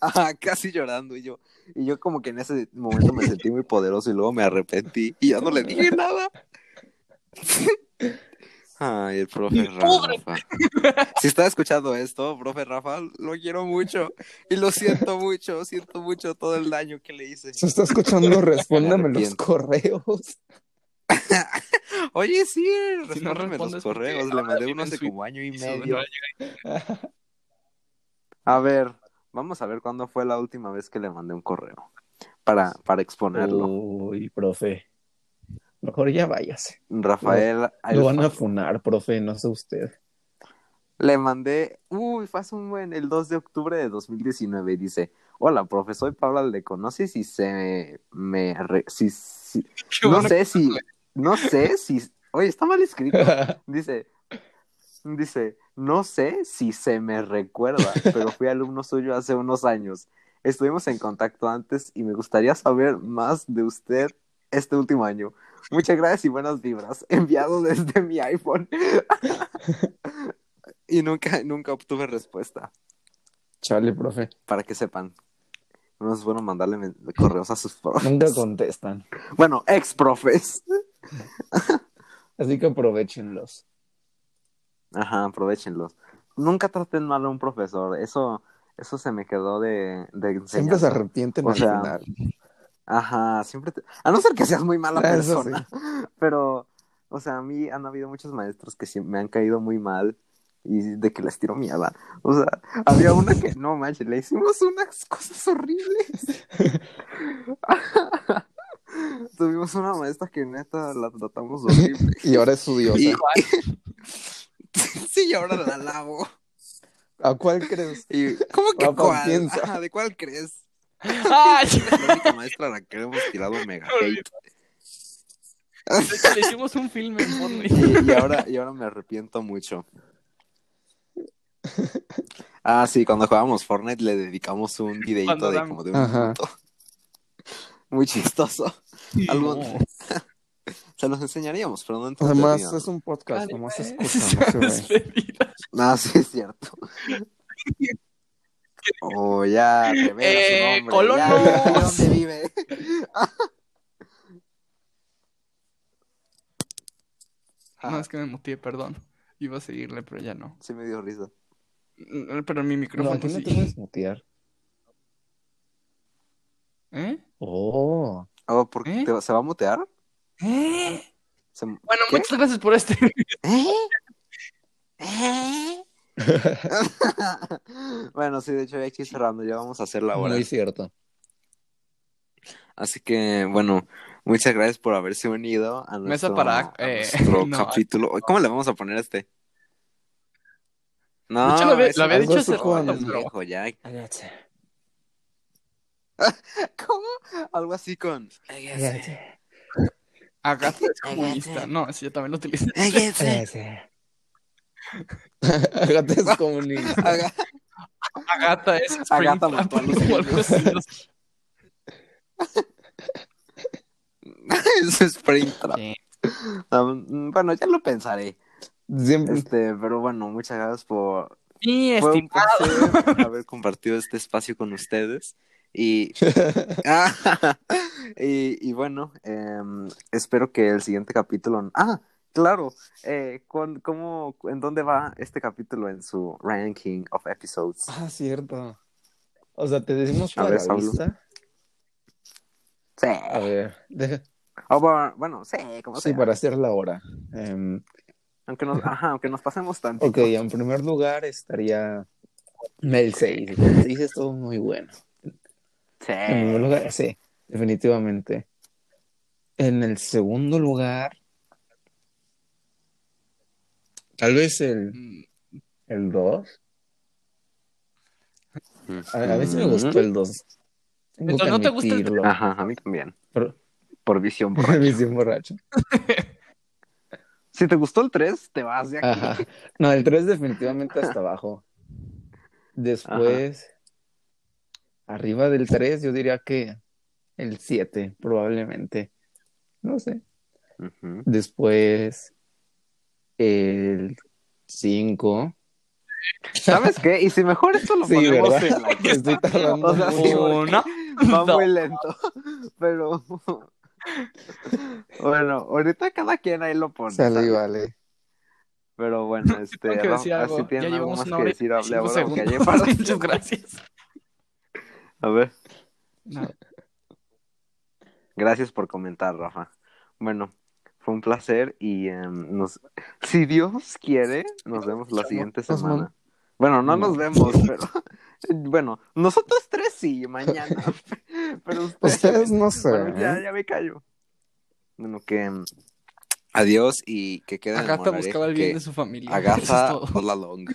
ah, casi llorando, y yo, y yo como que en ese momento me sentí muy poderoso y luego me arrepentí y ya no le dije nada. Ay, el profe Rafa. Si está escuchando esto, profe Rafa, lo quiero mucho y lo siento mucho, siento mucho todo el daño que le hice. Se está escuchando, respóndeme los correos. Oye, sí, Si no los correos, le mandé uno hace su como año y medio. A ver, vamos a ver cuándo fue la última vez que le mandé un correo para, para exponerlo. Uy, profe. Mejor ya váyase. Rafael Lo van a funar, profe, no sé usted. le mandé, uy, fue hace un buen, el 2 de octubre de 2019 y dice, hola, profe, soy Pablo Aldeco, no sé si se me, re- si, si- Qué no sé si, no sé si, oye, está mal escrito. Dice, dice, no sé si se me recuerda, pero fui alumno suyo hace unos años. Estuvimos en contacto antes y me gustaría saber más de usted este último año. Muchas gracias y buenas vibras. Enviado desde mi iPhone. y nunca, nunca obtuve respuesta. Chale, profe. Para que sepan. No es bueno mandarle correos a sus profes. Nunca contestan. Bueno, ex profes. Así que aprovechenlos. Ajá, aprovechenlos. Nunca traten mal a un profesor. Eso, eso se me quedó de, de Siempre se arrepienten O al sea, final. Ajá, siempre te- A no ser que seas muy mala Ah, eso persona. Pero, o sea, a mí han habido muchos maestros que sí me han caído muy mal y de que les tiro mierda. O sea, había una que, no manches, le hicimos unas cosas horribles. Tuvimos una maestra que neta la tratamos horrible. Y ahora es su diosa. Y- sí, y ahora la lavo. ¿A cuál crees? Y, ¿Cómo que cuál? piensa. Ajá, ¿De cuál crees? Ay, la única maestra a la que le hemos tirado mega hate. le hicimos un filme en Fortnite. Y, y ahora, y ahora me arrepiento mucho. Ah, sí, cuando jugábamos Fortnite le dedicamos un videito de como de un Ajá. minuto. Muy chistoso. Algo- No. Se los enseñaríamos, pero no Además, entretenido. es un podcast, nomás se Vale, escucha, no. Ah, sí, es cierto. Oh, ya, revela Eh, su nombre. ya, colonos. ya, ¿Dónde vive? No, es que me muteé, perdón. Iba a seguirle, pero ya no. Sí me dio risa. Mm, Pero mi No, micrófono no sí. te puedes mutear. ¿Eh? Oh. Oh, ¿por qué? ¿Eh? ¿Te- ¿Se va a mutear? ¿Eh? Se- Bueno, ¿Qué? muchas gracias por este. ¿Eh? ¿Eh? bueno, sí, de hecho, ya aquí cerrando, ya vamos a hacer la hora. Muy cierto. Así que, bueno, muchas gracias por haberse unido a nuestro, para, a eh, nuestro no. capítulo. ¿Cómo le vamos a poner a este? No, hecho, lo había- lo había dicho hace rato, pero- viejo ya. ¿Cómo? Algo así con... Agatha es comunista. No, sí, yo también lo utilicé. Agatha es comunista. Haga- Agatha es Agatha Springtrap mató a los o algo así. Eso es Springtrap. Sí. Um, bueno, ya lo pensaré. Siempre. Este, pero bueno, muchas gracias por, Mi Fue un estimado. placer haber compartido este espacio con ustedes. Y, Ah, y, y bueno, em, espero que el siguiente capítulo. Ah, claro. Eh, con, ¿cómo, ¿En dónde va este capítulo en su ranking of episodes? Ah, cierto. O sea, te decimos A ver, la lista. Sí. A ver, deja- Oh, bueno, bueno, sí, como sí, sea. para hacer la hora. Em, Aunque, nos, ajá, aunque nos pasemos tanto. ok, en primer lugar estaría Mel 6. El 6 es todo muy bueno. Sí. En primer lugar, sí, definitivamente. En el segundo lugar, tal vez el, Mm, el 2. A, a veces me gustó el 2. Tengo Entonces, ¿no te gusta el admitirlo. Ajá, a mí también. Por- Por visión por borracha. visión borracho. Si te gustó el 3, te vas de aquí. Ajá. No, el 3 definitivamente hasta abajo. Después, arriba del 3, yo diría que el 7, probablemente. No sé. Ujú. Después, el 5. ¿Sabes qué? Y si mejor esto lo Sí, ponemos ¿verdad? en la Estoy tardando O sea, sí. Uno, Va dos. muy lento. Pero. Bueno, ahorita cada quien ahí lo pone. ¿sabes? vale. Pero bueno, este. Que algo. así Ya tienen algo llevamos más una que decir. Hable ahora que para- Muchas gracias. A ver. No, Gracias por comentar, Rafa. Bueno, fue un placer y em, nos, si Dios quiere, nos vemos la siguiente semana. Bueno, no No. nos vemos, pero bueno, nosotros tres sí, mañana. Pero ustedes, Ustedes no sé. Bueno, ya, ya me callo. Bueno, que em, adiós y que queden Agatha buscaba el bien de su familia. Agatha todo. all along.